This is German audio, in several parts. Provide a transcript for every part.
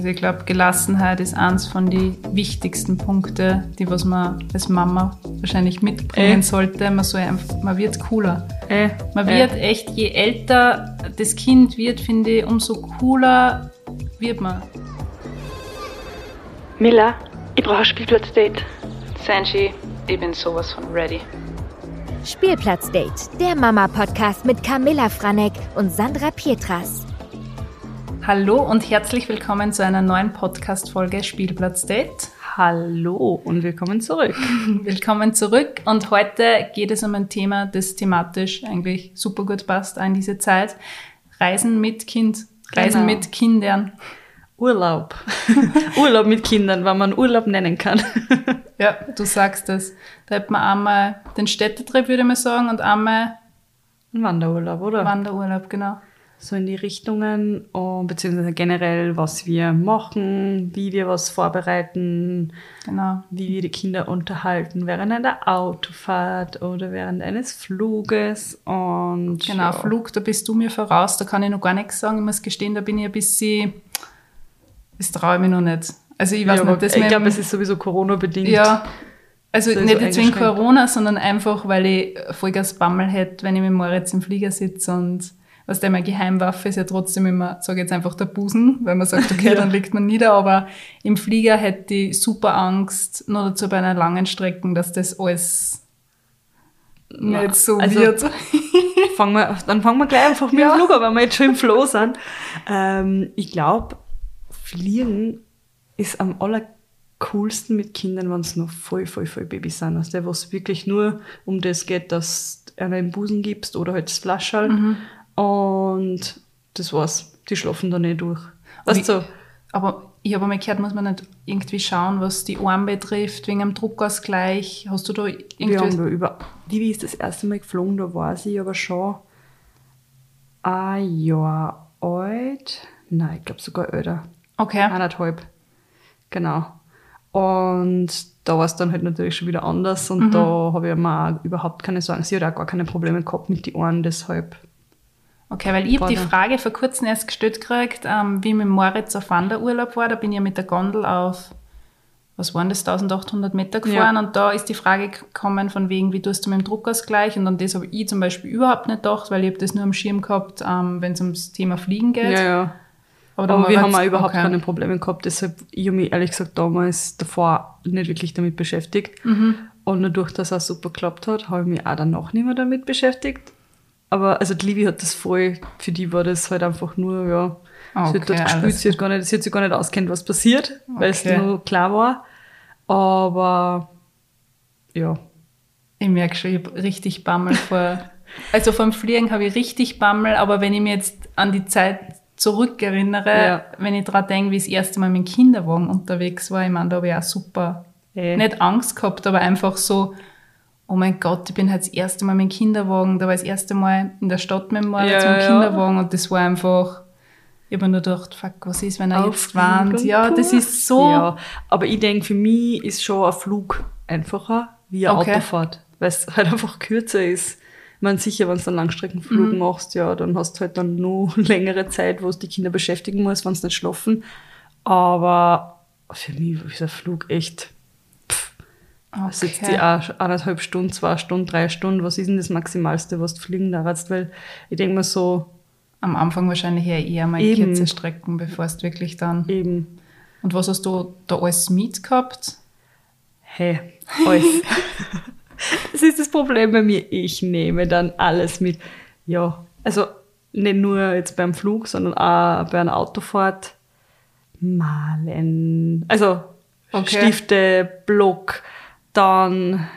Also ich glaube, Gelassenheit ist eins von den wichtigsten Punkten, die was man als Mama wahrscheinlich mitbringen Äh. sollte. Man, soll einfach, man wird cooler. Äh, Man äh. wird echt, je älter das Kind wird, finde ich, umso cooler wird man. Miller, ich brauche ein Spielplatzdate. Sanji, ich bin sowas von ready. Spielplatzdate, der Mama-Podcast mit Camilla Franek und Sandra Pietras. Hallo und herzlich willkommen zu einer neuen Podcast-Folge Spielplatz Date. Hallo und willkommen zurück. Willkommen zurück und heute geht es um ein Thema, das thematisch eigentlich super gut passt an diese Zeit. Reisen mit Kind, Reisen Genau. mit Kindern. Urlaub. Urlaub mit Kindern, wenn man Urlaub nennen kann. Ja, du sagst es. Da hat man einmal den Städtetrip, würde ich mal sagen, und einmal Ein Wanderurlaub, oder? Wanderurlaub, genau. So in die Richtungen, und, beziehungsweise generell, was wir machen, wie wir was vorbereiten, Genau. wie wir die Kinder unterhalten während einer Autofahrt oder während eines Fluges. Und Genau, ja. Flug, da bist du mir voraus, da kann ich noch gar nichts sagen. Ich muss gestehen, da bin ich ein bisschen, das traue ich mich noch nicht. Also ich weiß ja, nicht, aber das ich glaube, es ist sowieso Corona-bedingt. Ja, also So nicht jetzt wegen. Corona, sondern einfach, weil ich Vollgas Bammel hätte, wenn ich mit Moritz im Flieger sitze und was der meine Geheimwaffe ist ja trotzdem immer, sage ich jetzt einfach der Busen, weil man sagt, okay, Ja. dann liegt man nieder, aber im Flieger hätte ich super Angst, nur dazu bei einer langen Strecke, dass das alles Na, nicht so also- wird. Fangen wir, dann fangen wir gleich einfach mit Ja. dem Flug an, wenn wir jetzt schon im Flow sind. Ähm, ich glaube, Fliegen ist am allercoolsten mit Kindern, wenn es noch voll, voll, voll Babys sind. Also der, wo es wirklich nur um das geht, dass du einer im Busen gibst oder halt das Flascherl. Mhm. Und das war's. Die schlafen da nicht durch. Weißt du, so, Aber ich habe einmal gehört, muss man nicht irgendwie schauen, was die Arme betrifft, wegen einem Druckausgleich. Hast du da wir irgendwie... haben da über, wie ist das erste Mal geflogen, da war sie aber schon ein Jahr alt. Nein, ich glaube sogar älter. Okay. Eineinhalb. Genau. Und da war es dann halt natürlich schon wieder anders und da habe ich mir überhaupt keine Sorgen. Sie hat auch gar keine Probleme gehabt mit den Ohren, deshalb. Okay, weil ich habe die. Frage vor kurzem erst gestellt gekriegt, ähm, wie mit Moritz auf Wanderurlaub war. Da bin ich ja mit der Gondel auf, was waren das, 1800 Meter gefahren. Und da ist die Frage gekommen von wegen, wie tust du mit dem Druckausgleich? Und an das habe ich zum Beispiel überhaupt nicht gedacht, weil ich habe das nur am Schirm gehabt, ähm, wenn es ums Thema Fliegen geht. ja. der Aber wir haben auch überhaupt okay. keine Probleme gehabt. Deshalb, ich habe mich ehrlich gesagt damals davor nicht wirklich damit beschäftigt. Mhm. Und dadurch, dass es auch super geklappt hat, habe ich mich auch danach nicht mehr damit beschäftigt. Aber also die Livi hat das voll, für die war das halt einfach nur, ja, sie Okay, hat dort gespielt, alles sie hat, gar nicht, sie hat sich gar nicht auskennt, was passiert, weil es Okay. nur klar war. Aber ja, Ich merke schon, ich habe richtig Bammel vor. Also vom Fliegen habe ich richtig Bammel, aber wenn ich mir jetzt an die Zeit zurückerinnere, Ja. wenn ich daran denke, wie ich das erste Mal mit dem Kinderwagen unterwegs war, ich meine, da habe ich auch super, Eh. nicht Angst gehabt, aber einfach so, oh mein Gott, ich bin halt das erste Mal mit dem Kinderwagen, da war ich das erste Mal in der Stadt mit dem Moritz Ja, ja. Kinderwagen und das war einfach, ich habe mir nur gedacht, fuck, was ist, wenn er jetzt Aufregung warnt? Ja, das ist so, Ja, aber ich denke, für mich ist schon ein Flug einfacher wie eine Okay. Autofahrt, weil es halt einfach kürzer ist. Ich meine, sicher, wenn du einen Langstreckenflug Mhm. machst, ja, dann hast du halt dann nur längere Zeit, wo du die Kinder beschäftigen musst, wenn sie nicht schlafen. Aber für mich ist ein Flug echt, da sitzt die eineinhalb Stunden, zwei Stunden, drei Stunden. Was ist denn das Maximalste, was du fliegen darfst? Weil ich denke mir so, am Anfang wahrscheinlich eher, eher mal Eben. kurze Strecken, bevor es wirklich dann eben, Und was hast du da alles mit gehabt? Hey, alles. das ist das Problem bei mir. Ich nehme dann alles mit. Ja, also nicht nur jetzt beim Flug, sondern auch bei einer Autofahrt. Malen. Also Okay. Stifte, Block, dann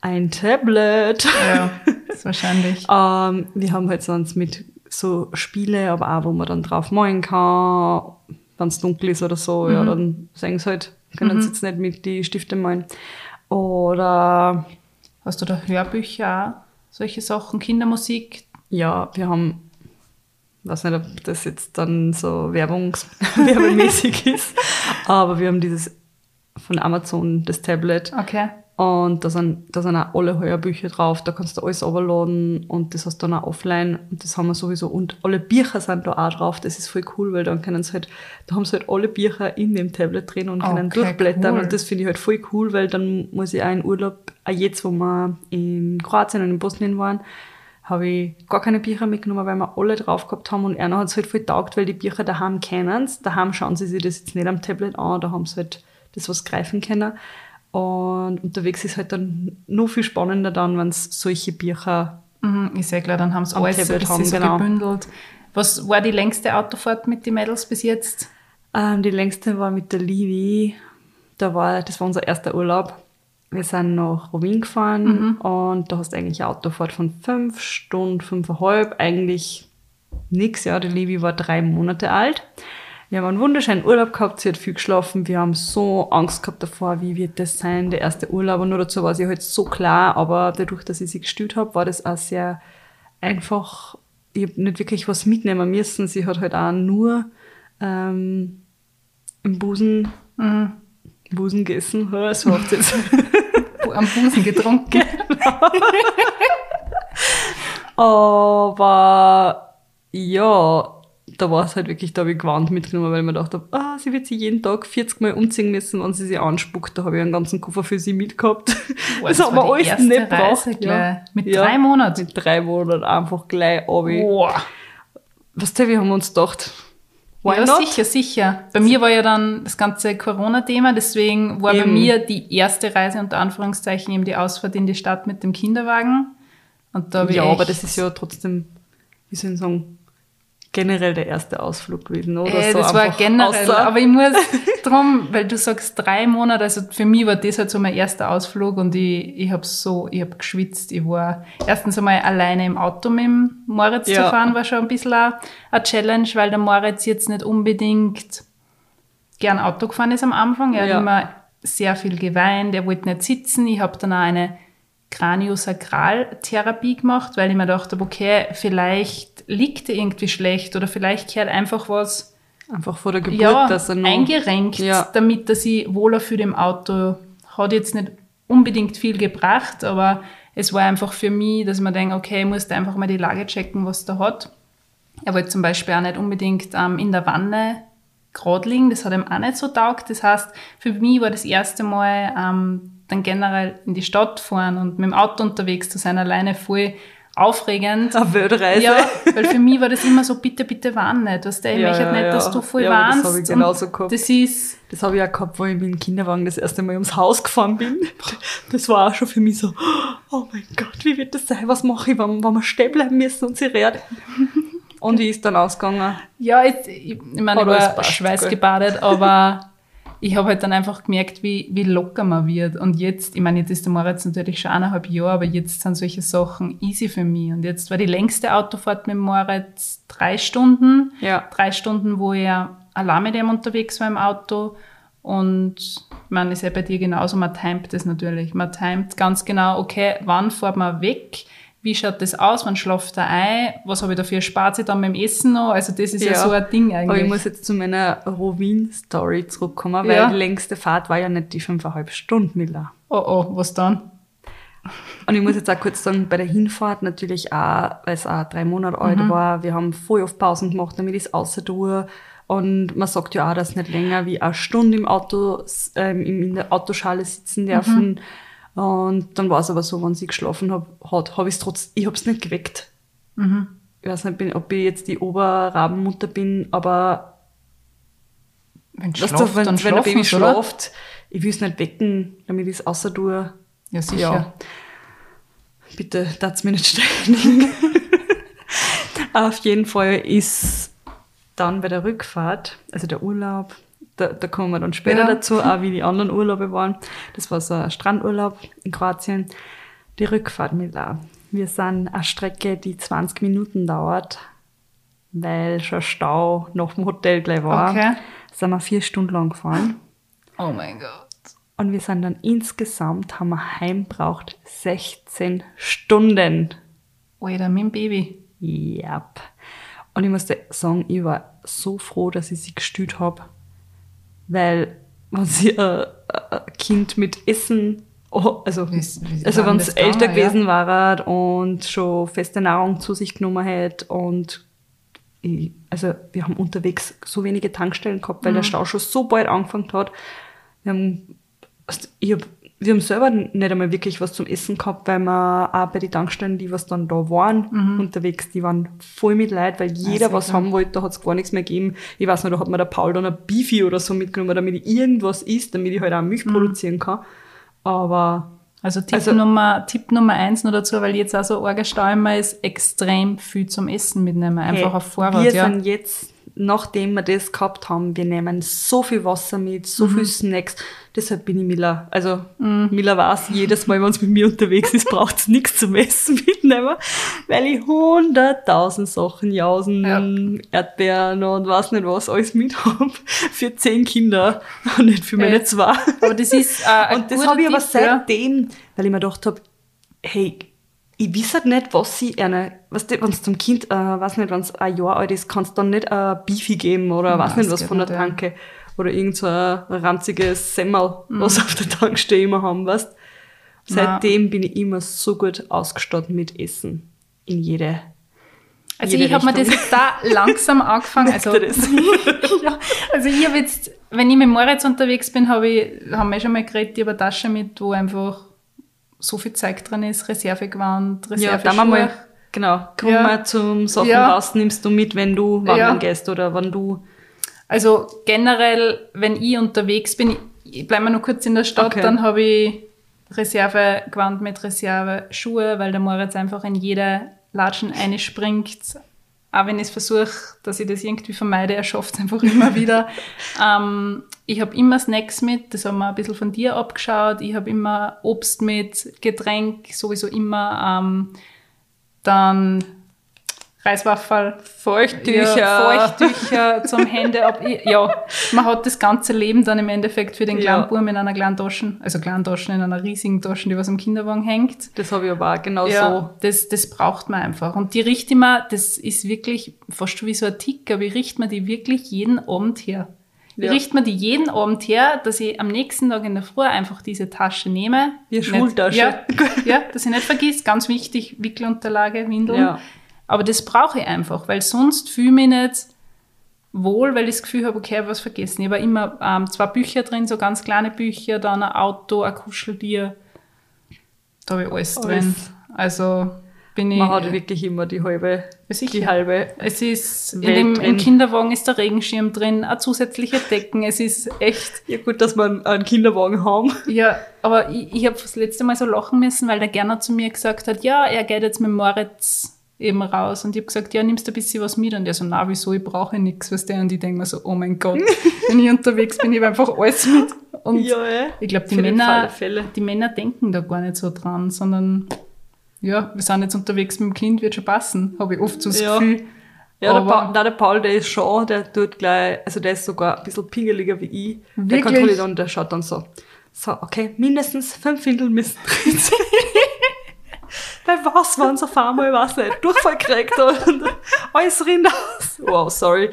ein Tablet. Ja, das ist wahrscheinlich. Ähm, wir haben halt sonst mit so Spiele, aber auch, wo man dann drauf malen kann, wenn es dunkel ist oder so, ja, dann sehen sie halt, können sie jetzt nicht mit die Stifte malen. Oder Hast du da Hörbücher, auch? solche Sachen, Kindermusik? ja, wir haben, weiß nicht, ob das jetzt dann so Werbungs werbemäßig ist, aber wir haben dieses von Amazon, das Tablet, Okay. Und da sind, da sind auch alle Hörbücher drauf, da kannst du alles runterladen und das hast du dann auch offline und das haben wir sowieso. Und alle Bücher sind da auch drauf, das ist voll cool, weil dann können sie halt, da haben sie halt alle Bücher in dem Tablet drin und können Okay, durchblättern cool. und das finde ich halt voll cool, weil dann muss ich auch in Urlaub, auch jetzt, wo wir in Kroatien und in Bosnien waren, habe ich gar keine Bücher mitgenommen, weil wir alle drauf gehabt haben und einer hat es halt voll taugt, weil die Bücher daheim kennen Daheim schauen sie sich das jetzt nicht am Tablet an, da haben sie halt das was greifen können. Und unterwegs ist halt dann noch viel spannender dann, wenn es solche Bücher Mhm, ist ja klar, dann haben sie alles Tablet haben, so genau. gebündelt. Was war die längste Autofahrt mit den Mädels bis jetzt? Ähm, die längste war mit der Livi. Da war, das war unser erster Urlaub. Wir sind nach Rovin gefahren und da hast du eigentlich eine Autofahrt von fünf Stunden, fünfeinhalb. Eigentlich nix, ja. Die Livi war drei Monate alt. Wir haben einen wunderschönen Urlaub gehabt, sie hat viel geschlafen. Wir haben so Angst gehabt davor, wie wird das sein, der erste Urlaub. Und nur dazu war sie halt so klar, aber dadurch, dass ich sie gestillt habe, war das auch sehr einfach. Ich habe nicht wirklich was mitnehmen müssen. Sie hat halt auch nur ähm, im Busen, Busen gegessen. Ja, So macht jetzt. Am Busen getrunken. Aber ja, da war es halt wirklich, da habe ich gewarnt mitgenommen, weil ich mir gedacht habe, ah, sie wird sich jeden Tag 40 Mal umziehen müssen, wenn sie sich anspuckt. Da habe ich einen ganzen Koffer für sie mitgehabt. Boah, das das haben wir alles nicht gebraucht. gleich. Mit drei Monaten? Mit drei Monaten einfach gleich runter. Boah. Weißt du, wir haben uns gedacht, why ja, not? sicher, sicher. Bei mir war ja dann das ganze Corona-Thema, deswegen war bei Eben. mir die erste Reise unter Anführungszeichen eben die Ausfahrt in die Stadt mit dem Kinderwagen. Und da Ja, aber das ist ja trotzdem, wie soll ich sagen, generell der erste Ausflug gewesen, oder? Äh, so das war generell, außer- aber ich muss drum, weil du sagst drei Monate, also für mich war das halt so mein erster Ausflug und ich, ich habe so, ich habe geschwitzt. Ich war erstens einmal alleine im Auto mit dem Moritz Ja. zu fahren, war schon ein bisschen eine eine Challenge, weil der Moritz jetzt nicht unbedingt gern Auto gefahren ist am Anfang. Er Ja. hat immer sehr viel geweint, er wollte nicht sitzen. Ich habe dann auch eine Kraniosakraltherapie gemacht, weil ich mir gedacht habe, okay, vielleicht liegt er irgendwie schlecht oder vielleicht gehört einfach was Einfach vor der Geburt, ja, dass er noch, eingerenkt, Ja. damit er sich wohler fühlt im Auto. Hat jetzt nicht unbedingt viel gebracht, aber es war einfach für mich, dass man denkt, okay, ich muss da einfach mal die Lage checken, was der hat. Er wollte zum Beispiel auch nicht unbedingt ähm, in der Wanne gerade liegen, das hat ihm auch nicht so taugt. Das heißt, für mich war das erste Mal ähm, dann generell in die Stadt fahren und mit dem Auto unterwegs zu sein, alleine voll aufregend. eine Weltreise. Ja, weil für mich war das immer so, bitte, bitte warn nicht. Weißt du, ich Ja, möchte ja, nicht, ja. dass du voll Ja, aber das warnst. hab ich genauso gehabt. Das ist, Das habe ich auch gehabt, wo ich mit dem Kinderwagen das erste Mal ums Haus gefahren bin. Das war auch schon für mich so, oh mein Gott, wie wird das sein? Was mache ich, wenn, wenn wir stehen bleiben müssen und sie redet? Und wie ist dann ausgegangen? ja, ich, ich, ich meine, ich Aber es war schweißgebadet, aber ich habe halt dann einfach gemerkt, wie, wie locker man wird. Und jetzt, ich meine, jetzt ist der Moritz natürlich schon eineinhalb Jahre, aber jetzt sind solche Sachen easy für mich. Und jetzt war die längste Autofahrt mit dem Moritz drei Stunden. Ja. Drei Stunden, wo er allein mit ihm unterwegs war im Auto. Und ich meine, ist ja bei dir genauso, man timet das natürlich. Man timet ganz genau, okay, wann fährt man weg? Wie schaut das aus? Wann schlaft er ein? Was habe ich dafür? Spart sich dann beim Essen noch? Also das ist ja, Ja. so ein Ding eigentlich. Aber ich muss jetzt zu meiner Rovin-Story zurückkommen, weil Ja. die längste Fahrt war ja nicht die fünfeinhalb Stunden, Miller. oh oh, was dann? Und ich muss jetzt auch kurz sagen, bei der Hinfahrt natürlich auch, weil es auch drei Monate alt Mhm. war, wir haben voll oft Pausen gemacht, damit ich es außer tue. Und man sagt ja auch, dass nicht länger wie eine Stunde im Auto, ähm, in der Autoschale sitzen dürfen. Und dann war es aber so, wenn sie geschlafen hab, hat, habe ich es trotzdem, ich habe es nicht geweckt. Ich weiß nicht, bin, ob ich jetzt die Oberrabenmutter bin, aber Wenn schlaft, du, wenn, wenn ein Baby oder? schlaft, ich will es nicht wecken, damit ich es außer tue. Ja, sicher. Ja. Bitte, das mir nicht stellen. Auf jeden Fall ist dann bei der Rückfahrt, also der Urlaub, da, da kommen wir dann später Ja. dazu, auch wie die anderen Urlaube waren. Das war so ein Strandurlaub in Kroatien. Die Rückfahrt mit da. Wir sind eine Strecke, die 20 Minuten dauert, weil schon Stau nach dem Hotel gleich war. Okay. Sind wir vier Stunden lang gefahren. Oh mein Gott. Und wir sind dann insgesamt, haben wir heim braucht 16 Stunden. Alter, mit dem Baby. Ja. Und ich muss sagen, ich war so froh, dass ich sie gestüt habe. Weil, wenn sie ein, ein Kind mit Essen oh, also, also wenn es älter ja? gewesen war und schon feste Nahrung zu sich genommen hat und ich, also wir haben unterwegs so wenige Tankstellen gehabt, weil Mhm. der Stau schon so bald angefangen hat. Wir haben, also ich hab, wir haben selber nicht einmal wirklich was zum Essen gehabt, weil wir auch bei den Tankstellen, die was dann da waren, unterwegs, die waren voll mit Leid, weil jeder was klar. haben wollte, da hat es gar nichts mehr gegeben. Ich weiß nicht, da hat mir der Paul dann ein Beefy oder so mitgenommen, damit ich irgendwas isst, damit ich halt auch Milch produzieren kann. Aber Also Tipp, Also- Nummer, Tipp Nummer eins nur dazu, weil jetzt auch so arger ist, extrem viel zum Essen mitnehmen. Einfach hey, auf Vorrat, wir ja. sind jetzt, nachdem wir das gehabt haben, wir nehmen so viel Wasser mit, so Mhm. viel Snacks. Deshalb bin ich Miller. Also Miller weiß, jedes Mal, wenn es mit mir unterwegs ist, braucht es nichts zum Essen mitnehmen, weil ich hunderttausend Sachen, Jausen, Erdbeeren und weiß nicht was, alles mit habe. Für zehn Kinder und nicht für meine Äh, zwei. Aber das ist äh, Und das habe ich aber ja. seitdem, weil ich mir gedacht habe, hey, ich weiß halt nicht, was sie eine, weißt du, wenn es zum Kind, äh, weiß nicht, wenn es ein Jahr alt ist, kannst du dann nicht ein Beefy geben oder weiß nicht was von der nicht, ja. Tanke oder irgend so ein ranziges Semmel, Mhm. was auf der Tankstelle immer haben, weißt Seitdem bin ich immer so gut ausgestattet mit Essen. In jede. Also ich habe mir das jetzt da langsam angefangen. Also, ja, also ich habe jetzt, wenn ich mit Moritz unterwegs bin, habe ich, haben wir schon mal geredet, eine Tasche mit, wo einfach so viel Zeug drin ist, Reservegewand, Ja, Reserve da mal, genau, komm Ja. mal zum Sachen Ja. raus, nimmst du mit, wenn du wandern Ja. gehst oder wenn du Also generell, wenn ich unterwegs bin, ich bleibe nur kurz in der Stadt, Okay. dann habe ich Reservegewand mit Reserveschuhe, weil der Moritz einfach in jede Latschen einspringt. Auch wenn ich es versuche, dass ich das irgendwie vermeide, er schafft es einfach immer wieder. ähm, ich habe immer Snacks mit, das haben wir ein bisschen von dir abgeschaut. Ich habe immer Obst mit, Getränk, sowieso immer. Ähm, dann Reiswaffel, Feuchttücher. ja, Feuchttücher zum Hände ab. Ja, man hat das ganze Leben dann im Endeffekt für den kleinen Ja. In einer kleinen Tasche, also kleinen Tasche in einer riesigen Tasche, die was am Kinderwagen hängt. Das habe ich aber auch genau Ja, das, das braucht man einfach. Und die richte ich mir, das ist wirklich fast schon wie so ein Tick, aber ich richte mir die wirklich jeden Abend her. Ja. richte mir die jeden Abend her, dass ich am nächsten Tag in der Früh einfach diese Tasche nehme. Wie eine Nicht- Schultasche. Ja, ja, dass ich nicht vergiss, ganz wichtig, Wickelunterlage, Windeln. Ja. Aber das brauche ich einfach, weil sonst fühle ich mich nicht wohl, weil ich das Gefühl habe, okay, ich habe was vergessen. Ich habe immer ähm, zwei Bücher drin, so ganz kleine Bücher, dann ein Auto, ein Kuscheltier. Da habe ich alles, Alles. drin. Also bin ich. Man hat wirklich immer die halbe, Sicher. die halbe. es ist, in Welt dem, drin. im Kinderwagen ist der Regenschirm drin, ein zusätzliche Decken. Es ist echt, Ja gut, dass wir einen Kinderwagen haben. ja, aber ich, ich habe das letzte Mal so lachen müssen, weil der Gerner zu mir gesagt hat, ja, er geht jetzt mit Moritz eben raus. Und ich habe gesagt, ja, nimmst du ein bisschen was mit? Und er so, na, wieso, ich brauche nichts, was der. Und ich denke mir so, oh mein Gott, wenn ich unterwegs bin, ich habe einfach alles mit. Und ja. ich glaube, die Für Männer, der die Männer denken da gar nicht so dran, sondern ja, wir sind jetzt unterwegs mit dem Kind, wird schon passen, habe ich oft so das Ja. Gefühl. Ja, der, Paul, nein, der Paul, der ist schon, der tut gleich, also der ist sogar ein bisschen pingeliger wie ich. Der Wirklich? kontrolliert und der schaut dann so, so, okay, mindestens fünf Windel müssen drin sein. Bei was, wenn so auf einmal, ich weiß nicht, Durchfall kriegt und alles rinnt aus. Wow, sorry.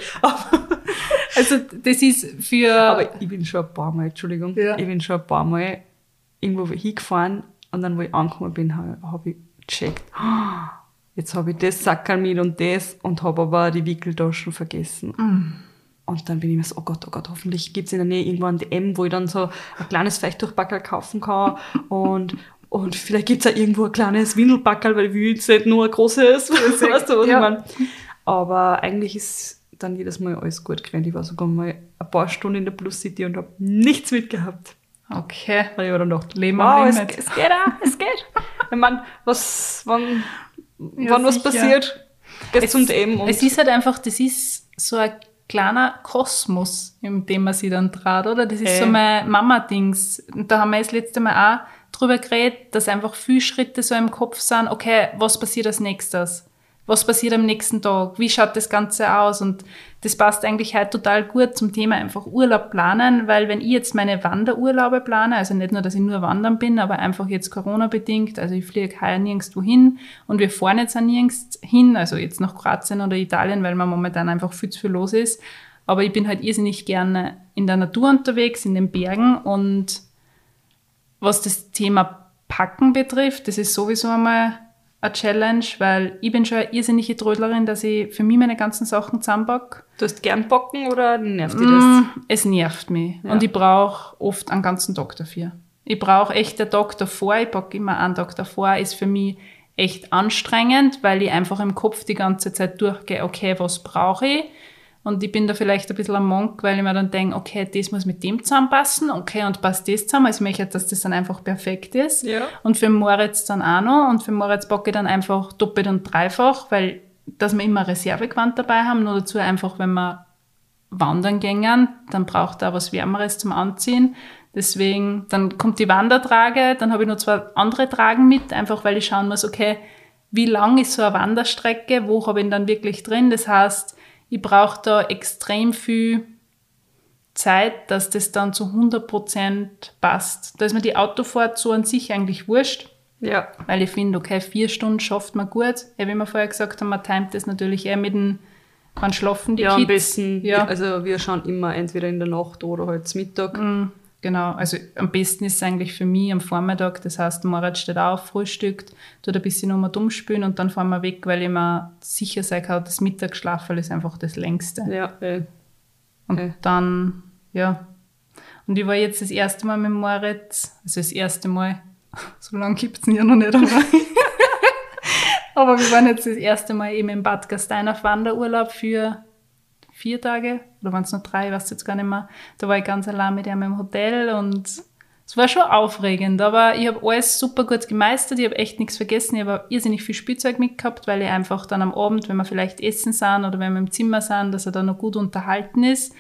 Also das ist für... aber ich bin schon ein paar Mal, Entschuldigung, Ja. ich bin schon ein paar Mal irgendwo hingefahren und dann, wo ich angekommen bin, habe hab ich gecheckt, "Ah, jetzt habe ich das Sackerl mit und das und habe aber die Wickeltaschen vergessen. Und dann bin ich mir so, oh Gott, oh Gott, hoffentlich gibt's in der Nähe irgendwo ein DM, wo ich dann so ein kleines Feuchttuchbackerl kaufen kann und und vielleicht gibt's auch irgendwo ein kleines Windelbackerl, weil will jetzt nicht nur ein großes, weißt du, was Ja. ich meine? Aber eigentlich ist dann jedes Mal alles gut gerannt. Ich war sogar mal ein paar Stunden in der Plus City und habe nichts mitgehabt. Okay. Weil ich mir dann gedacht, Leben wow, es, es geht auch, es geht. ich meine, was, wann, Ja, wann was passiert, geht's zum und es ist halt einfach, das ist so ein kleiner Kosmos, in dem man sich dann traut, oder? Das ist Äh. so mein Mama-Dings. Da haben wir das letzte Mal auch drüber geredet, dass einfach viele Schritte so im Kopf sind, okay, was passiert als nächstes? Was passiert am nächsten Tag? Wie schaut das Ganze aus? Und das passt eigentlich heute total gut zum Thema einfach Urlaub planen, weil wenn ich jetzt meine Wanderurlaube plane, also nicht nur, dass ich nur wandern bin, aber einfach jetzt Corona-bedingt, also ich fliege heuer nirgendwo hin und wir fahren jetzt auch nirgends hin, also jetzt nach Kroatien oder Italien, weil man momentan einfach viel zu viel los ist. Aber ich bin halt irrsinnig gerne in der Natur unterwegs, in den Bergen und was das Thema Packen betrifft, das ist sowieso einmal eine Challenge, weil ich bin schon eine irrsinnige Trödlerin, dass ich für mich meine ganzen Sachen zusammenpacke. Du hast gern Bocken oder nervt dich das? Mm, es nervt mich. Ja. Und ich brauche oft einen ganzen Tag dafür. Ich brauche echt den Tag davor, ich packe immer einen Tag davor, ist für mich echt anstrengend, weil ich einfach im Kopf die ganze Zeit durchgehe, okay, was brauche ich? Und ich bin da vielleicht ein bisschen am Monk, weil ich mir dann denke, okay, das muss mit dem zusammenpassen, okay, und passt das zusammen. Also ich möchte, dass das dann einfach perfekt ist. Ja. Und für Moritz dann auch noch. Und für Moritz packe ich dann einfach doppelt und dreifach, weil, dass wir immer Reservegewand dabei haben. Nur dazu einfach, wenn wir wandern gängen, dann braucht er auch was Wärmeres zum Anziehen. Deswegen, dann kommt die Wandertrage, dann habe ich noch zwei andere Tragen mit, einfach weil ich schauen muss, okay, wie lang ist so eine Wanderstrecke, wo habe ich ihn dann wirklich drin? Das heißt, ich brauche da extrem viel Zeit, dass das dann zu 100% passt. Da ist mir die Autofahrt so an sich eigentlich wurscht, Ja. weil ich finde, okay, vier Stunden schafft man gut. Ja, wie wir vorher gesagt haben, man timet das natürlich eher mit dem, wann schlafen die ja, Kids. am besten. Ja. Also wir schauen immer entweder in der Nacht oder halt zum Mittag. Mm, Genau, also am besten ist es eigentlich für mich am Vormittag, das heißt, Moritz steht auf, frühstückt, tut ein bisschen nochmal dumm spülen und dann fahren wir weg, weil ich mir sicher sein kann, das Mittagsschlafen ist einfach das längste. Ja, äh, Und okay. dann, ja. Und ich war jetzt das erste Mal mit Moritz, also das erste Mal, so lange gibt es ihn ja noch nicht einmal. Aber wir waren jetzt das erste Mal eben in Bad Gastein auf Wanderurlaub für vier Tage oder waren es nur drei, ich weiß jetzt gar nicht mehr. Da war ich ganz allein mit ihm im Hotel und es war schon aufregend, aber ich habe alles super gut gemeistert, ich habe echt nichts vergessen, ich habe irrsinnig viel Spielzeug mitgehabt, weil ich einfach dann am Abend, wenn wir vielleicht essen sind oder wenn wir im Zimmer sind, dass er dann noch gut unterhalten ist.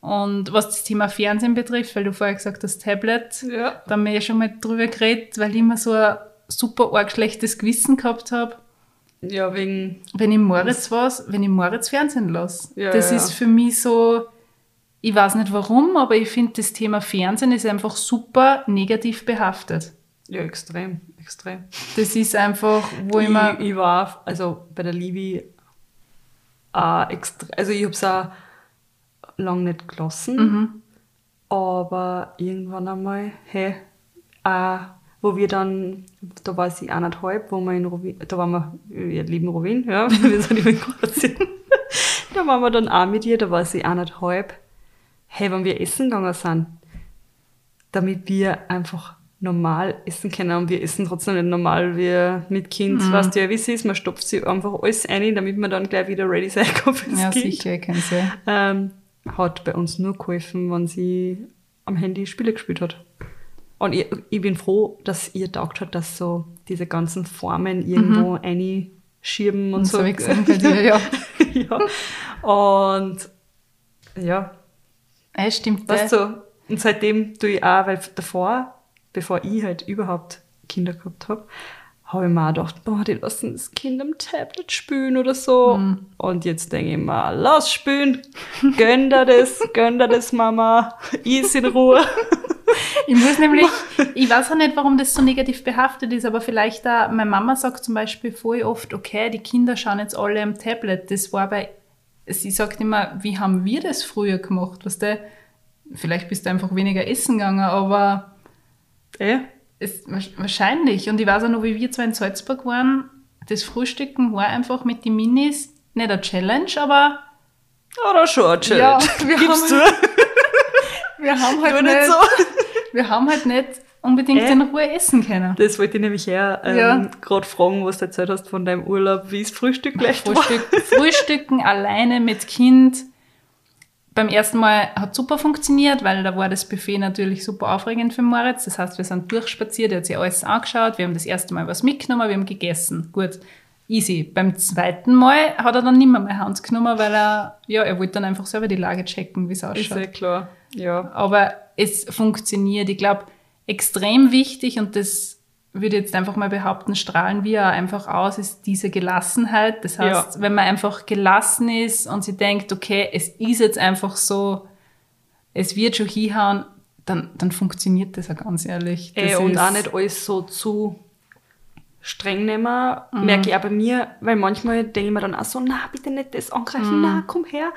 Und was das Thema Fernsehen betrifft, weil du vorher gesagt hast, Tablet, Ja. da haben wir ja schon mal drüber geredet, weil ich immer so ein super arg schlechtes Gewissen gehabt habe, Ja, wegen, wenn ich Moritz was, wenn ich Moritz Fernsehen lasse. Ja, das ja. ist für mich so, ich weiß nicht warum, aber ich finde das Thema Fernsehen ist einfach super negativ behaftet. ja, extrem, extrem. Das ist einfach, wo ich mir, ich, ich war, also bei der Livi, auch extra, also ich habe es auch lang nicht gelassen, Mhm. aber irgendwann einmal, hey, auch, wo wir dann, da war sie eineinhalb, wo wir in Rovin, da waren wir, wir lieben Rovin, ja, wir sind in Kroatien. da waren wir dann auch mit ihr, da war sie eineinhalb, hey, wenn wir essen gegangen sind, damit wir einfach normal essen können und wir essen trotzdem nicht normal wie mit Kind. Mhm. Weißt du ja, wie es ist, man stopft sich einfach alles ein, damit man dann gleich wieder ready sein kann fürs ja Kind. sicher, ich kenne sie. Ähm, hat bei uns nur geholfen, wenn sie am Handy Spiele gespielt hat. Und ich, ich bin froh, dass ihr taugt hat, dass so diese ganzen Formen irgendwo einschieben und Und so. so bei dir, ja. ja. Und ja, Ja, stimmt. weißt ja. du, und seitdem tue ich auch, weil davor, bevor ich halt überhaupt Kinder gehabt habe, habe ich mir auch gedacht, boah, die lassen das Kind am Tablet spielen oder so. Mhm. Und jetzt denke ich mir, lass spielen, gönn dir das, gönn dir das, Mama, ist in Ruhe. Ich muss nämlich, ich weiß auch nicht, warum das so negativ behaftet ist, aber vielleicht da, meine Mama sagt zum Beispiel voll oft, okay, die Kinder schauen jetzt alle am Tablet. Das war bei, sie sagt immer, wie haben wir das früher gemacht? Weißt du, vielleicht bist du einfach weniger essen gegangen, aber Äh? es, wahrscheinlich. Und ich weiß auch noch, wie wir zwar in Salzburg waren, das Frühstücken war einfach mit den Minis nicht eine Challenge, aber Oder schon, ein Challenge. Ja, wir Gibst haben- du? wir haben halt nicht, nicht so. Wir haben halt nicht unbedingt Äh? in Ruhe essen können. Das wollte ich nämlich her ähm, Ja. gerade fragen, was du erzählt hast von deinem Urlaub, wie das Frühstück gleich war. Frühstück, Frühstücken alleine mit Kind. Beim ersten Mal hat super funktioniert, weil da war das Buffet natürlich super aufregend für Moritz. Das heißt, wir sind durchspaziert, er hat sich alles angeschaut, wir haben das erste Mal was mitgenommen, wir haben gegessen. Gut, easy. Beim zweiten Mal hat er dann nicht mehr meine Hand genommen, weil er, ja, er wollte dann einfach selber die Lage checken, wie es Ist ausschaut. ja klar. Ja. Aber es funktioniert. Ich glaube, extrem wichtig und das würde ich jetzt einfach mal behaupten, strahlen wir einfach aus, ist diese Gelassenheit. Das heißt, Ja. wenn man einfach gelassen ist und sie denkt, okay, es ist jetzt einfach so, es wird schon hinhauen, dann, dann funktioniert das auch ganz ehrlich. Äh, und auch nicht alles so zu streng nehmen, Mhm. merke ich auch bei mir, weil manchmal denke ich mir dann auch so, na, bitte nicht das angreifen, Mhm. na, komm her.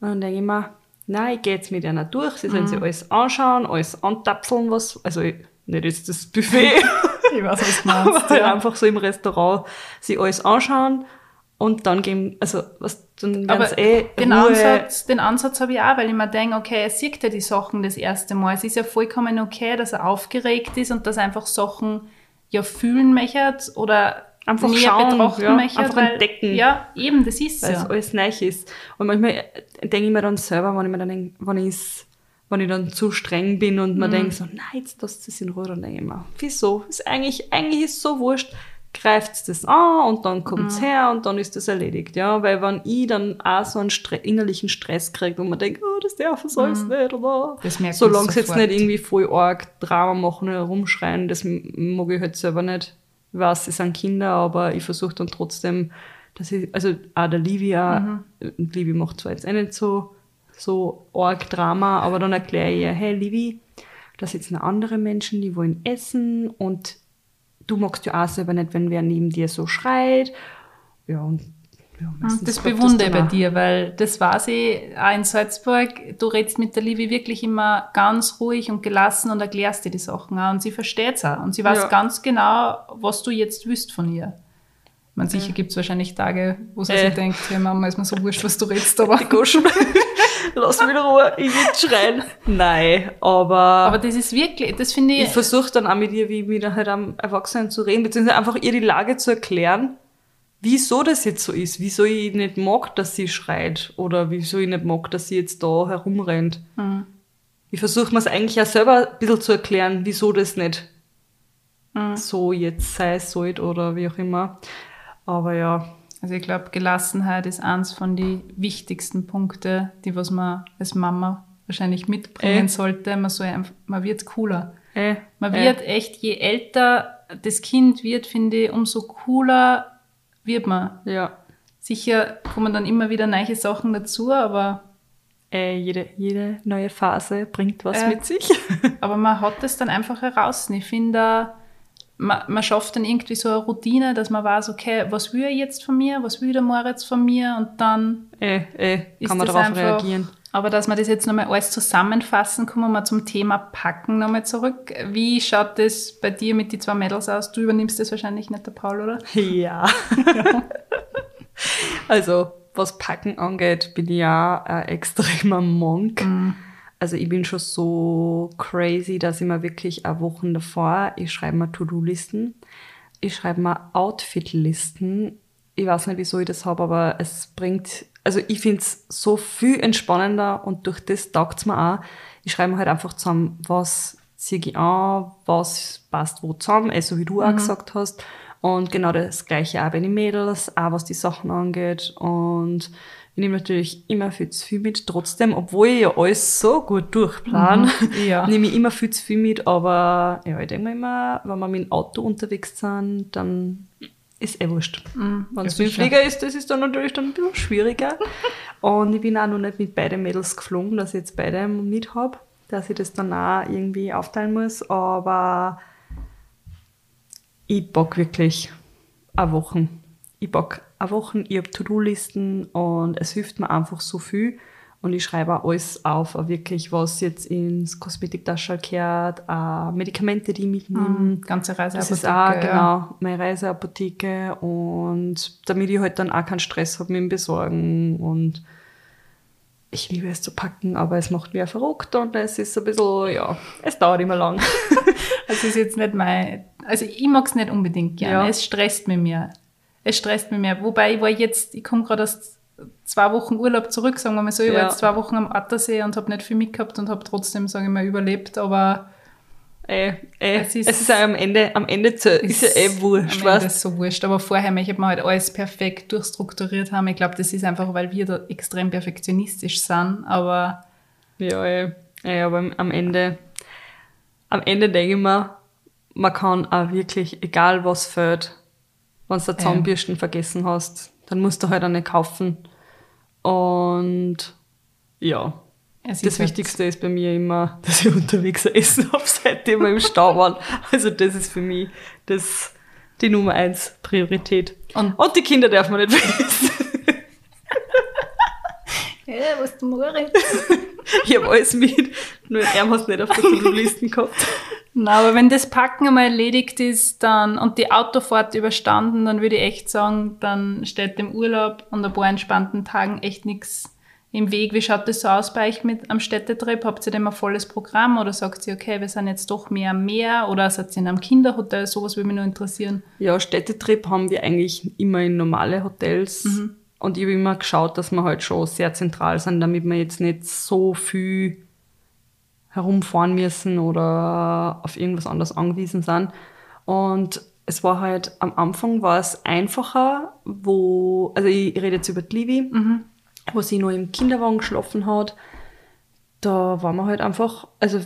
Und dann denke ich mir, nein, ich gehe jetzt mit einer durch, sie sollen Mhm. sich alles anschauen, alles antapseln, was, also ich nicht jetzt das Buffet, Ich weiß, was du aber meinst. halt ja. einfach so im Restaurant sich alles anschauen und dann gehen, also was, dann Aber werden eh den Ruhe, Ansatz, den Ansatz habe ich auch, weil ich mir denke, okay, er sieht ja die Sachen das erste Mal. Es ist ja vollkommen okay, dass er aufgeregt ist und dass er einfach Sachen ja fühlen möchte oder Einfach näher schauen, betrachten ja, möchte. einfach weil, entdecken. Ja, eben, das ist weil es ja. alles neu ist. Und manchmal denke ich mir dann selber, wenn ich mir dann denk, wenn ich wenn ich dann zu streng bin und Mhm. mir denke so, nein, jetzt lasst es in Ruhe, dann denke ich mir, wieso? Ist eigentlich, eigentlich ist so wurscht, greift das an und dann kommt's Mhm. her und dann ist das erledigt, ja, weil wenn ich dann auch so einen Stre innerlichen Stress kriege und man denkt, oh, das darf es alles nicht, oder? Mhm. Das merkt man Solange sie jetzt nicht irgendwie voll arg Drama machen oder rumschreien, das mag ich halt selber nicht. Ich weiß, sie sind Kinder, aber ich versuche dann trotzdem, dass ich, also auch der Livi auch, Mhm. und Livi macht zwar jetzt auch nicht so, so arg Drama, aber dann erkläre ich ihr, hey Livi, da sitzen andere Menschen, die wollen essen und du magst ja auch selber nicht, wenn wer neben dir so schreit. Ja, und ja, meistens Das bewundere ich bei dir, weil das war sie auch in Salzburg. Du redest mit der Livi wirklich immer ganz ruhig und gelassen und erklärst dir die Sachen auch. Und sie versteht es auch. Und sie weiß Ja. ganz genau, was du jetzt wüsst von ihr. Man sicher gibt es wahrscheinlich Tage, wo sie Äh. sich denkt, hey Mama, ist mir so wurscht, was du redest, aber. Lass mich in Ruhe, ich will schreien. Nein, aber, Aber das ist wirklich, das finde ich. ich versuche dann auch mit ihr, wie mit halt am Erwachsenen zu reden, beziehungsweise einfach ihr die Lage zu erklären, wieso das jetzt so ist, wieso ich nicht mag, dass sie schreit oder wieso ich nicht mag, dass sie jetzt da herumrennt. Mhm. Ich versuche mir es eigentlich auch selber ein bisschen zu erklären, wieso das nicht Mhm. so jetzt sein sollte oder wie auch immer. Aber ja, Also ich glaube, Gelassenheit ist eins von den wichtigsten Punkte, die was man als Mama wahrscheinlich mitbringen Äh. sollte. Man, soll einfach, man wird cooler. äh, Man äh, wird echt, je älter das Kind wird, finde ich, umso cooler wird man. ja. Sicher kommen dann immer wieder neue Sachen dazu, aber, Äh, jede, jede neue Phase bringt was Äh. mit sich. aber man hat das dann einfach heraus. Ich finde, man, man schafft dann irgendwie so eine Routine, dass man weiß, okay, was will er jetzt von mir, was will der Moritz von mir und dann äh, äh, ist kann man das darauf reagieren. Aber dass wir das jetzt nochmal alles zusammenfassen, kommen wir mal zum Thema Packen nochmal zurück. Wie schaut das bei dir mit den zwei Mädels aus? Du übernimmst das wahrscheinlich nicht, der Paul, oder? Ja. also, was Packen angeht, bin ich ja ein extremer Monk. Also ich bin schon so crazy, dass ich mir wirklich eine Woche davor, ich schreibe mir To-Do-Listen, ich schreibe mir Outfit-Listen. Ich weiß nicht, wieso ich das habe, aber es bringt, also ich finde es so viel entspannender und durch das taugt es mir auch. Ich schreibe mir halt einfach zusammen, was ziehe ich an, was passt wo zusammen, also wie du auch gesagt hast. Und genau das Gleiche auch bei den Mädels, auch was die Sachen angeht. Und ich nehme natürlich immer viel zu viel mit. Trotzdem, obwohl ich ja alles so gut durchplan, Ja. nehme ich immer viel zu viel mit. Aber ja, ich denke mir immer, wenn wir mit dem Auto unterwegs sind, dann ist eh wurscht. Wenn ja, es mit dem. Flieger ist, das ist dann natürlich dann ein bisschen schwieriger. Und ich bin auch noch nicht mit beiden Mädels geflogen, dass ich jetzt beide mit habe, dass ich das dann auch irgendwie aufteilen muss. Aber ich bock wirklich eine Woche. Ich bock eine Woche, ich habe To-Do-Listen und es hilft mir einfach so viel. Und ich schreibe auch alles auf, auch wirklich, was jetzt ins Kosmetiktaschel gehört, auch Medikamente, die ich mitnehme. Ganze Das Reiseapotheke. ist auch, genau, meine Reiseapotheke und damit ich halt dann auch keinen Stress habe mit dem Besorgen und ich liebe es zu packen, aber es macht mich auch verrückt und es ist ein bisschen, ja, es dauert immer lang. Das ist jetzt nicht mein. Also ich mag es nicht unbedingt gerne. Ja. Es stresst mich mehr. Es stresst mich mehr. Wobei ich war jetzt, ich komme gerade aus zwei Wochen Urlaub zurück, sagen wir mal so. Ich war Ja. jetzt zwei Wochen am Attersee und habe nicht viel mitgehabt und habe trotzdem, sage ich mal, überlebt. Aber Ey, ey, Es es ist- ist, auch am Ende, am Ende zu, ist ja eh wurscht, weißt ist so wurscht. Aber vorher möchte man halt alles perfekt durchstrukturiert haben. Ich glaube, das ist einfach, weil wir da extrem perfektionistisch sind. Aber Ja, ey. ey, aber am- Ende, am Ende denke ich mir, man kann auch wirklich, egal was fällt, wenn du Zahnbürsten vergessen hast, dann musst du halt eine kaufen. Und ja, das halt- Wichtigste ist bei mir immer, dass ich unterwegs Essen habe, seitdem wir im Stau waren. Also das ist für mich das, die Nummer eins Priorität. Und- Und die Kinder darf man nicht vergessen. Ja, was du Moritz? Ich habe alles mit, nur er hast nicht auf der To-Do-Listen gehabt. Na, aber wenn das Packen einmal erledigt ist dann und die Autofahrt überstanden, dann würde ich echt sagen, dann steht dem Urlaub und ein paar entspannten Tagen echt nichts im Weg. Wie schaut das so aus bei euch mit am Städtetrip? Habt ihr denn ein volles Programm oder sagt ihr, okay, wir sind jetzt doch mehr mehr oder seid ihr in einem Kinderhotel? Sowas würde mich nur interessieren. Ja, Städtetrip haben wir eigentlich immer in normale Hotels. Mhm. Und ich habe immer geschaut, dass wir halt schon sehr zentral sind, damit wir jetzt nicht so viel herumfahren müssen oder auf irgendwas anderes angewiesen sind. Und es war halt, am Anfang war es einfacher, wo, also ich, ich rede jetzt über die Livi, wo sie noch im Kinderwagen geschlafen hat. Da war man halt einfach, also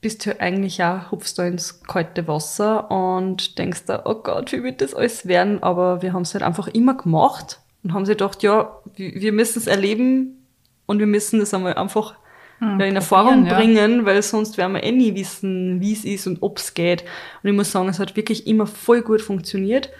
bist du eigentlich auch, hupfst da ins kalte Wasser und denkst da, oh Gott, wie wird das alles werden? Aber wir haben es halt einfach immer gemacht und haben sich gedacht, ja, wir müssen es erleben und wir müssen das einmal einfach ja, in Erfahrung ja. bringen, weil sonst werden wir eh nie wissen, wie es ist und ob es geht. Und ich muss sagen, es hat wirklich immer voll gut funktioniert.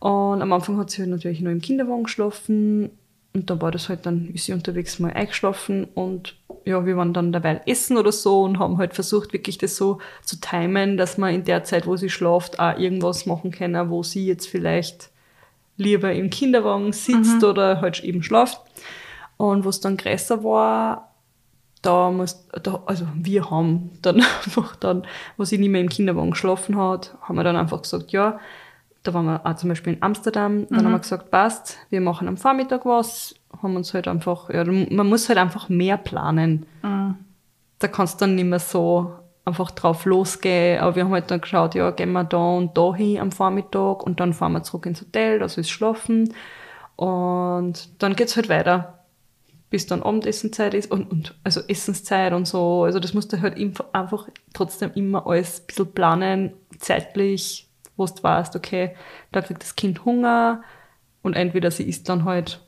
Und am Anfang hat sie halt natürlich nur im Kinderwagen geschlafen und da war das halt dann, ist sie unterwegs mal eingeschlafen und ja, wir waren dann dabei essen oder so und haben halt versucht, wirklich das so zu timen, dass man in der Zeit, wo sie schlaft, auch irgendwas machen können, wo sie jetzt vielleicht lieber im Kinderwagen sitzt oder halt eben schlaft. Und wo es dann größer war, da muss, da, also wir haben dann einfach dann, wo sie nicht mehr im Kinderwagen geschlafen hat, haben wir dann einfach gesagt, ja, da waren wir auch zum Beispiel in Amsterdam, dann haben wir gesagt, passt, wir machen am Vormittag was, haben uns halt einfach, ja, man muss halt einfach mehr planen. Da kannst du dann nicht mehr so einfach drauf losgehen, aber wir haben halt dann geschaut, ja, gehen wir da und da hin am Vormittag und dann fahren wir zurück ins Hotel, das ist schlafen und dann geht's halt weiter bis dann Abendessenzeit ist und, und also Essenszeit und so. Also das musst du halt einfach trotzdem immer alles ein bisschen planen, zeitlich, wo du weißt, okay, da kriegt das Kind Hunger und entweder sie isst dann halt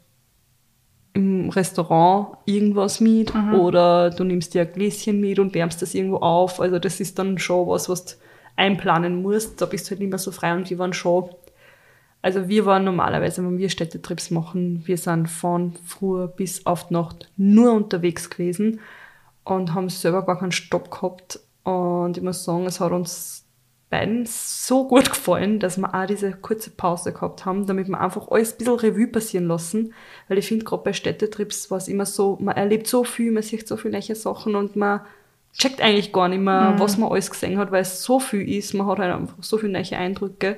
im Restaurant irgendwas mit oder du nimmst dir ein Gläschen mit und wärmst das irgendwo auf. Also das ist dann schon was, was du einplanen musst. Da bist du halt nicht mehr so frei und die waren schon also wir waren normalerweise, wenn wir Städtetrips machen, wir sind von früh bis auf die Nacht nur unterwegs gewesen und haben selber gar keinen Stopp gehabt. Und ich muss sagen, es hat uns beiden so gut gefallen, dass wir auch diese kurze Pause gehabt haben, damit wir einfach alles ein bisschen Revue passieren lassen. Weil ich finde, gerade bei Städtetrips war es immer so, man erlebt so viel, man sieht so viele neue Sachen und man checkt eigentlich gar nicht mehr, was man alles gesehen hat, weil es so viel ist. Man hat halt einfach so viele neue Eindrücke.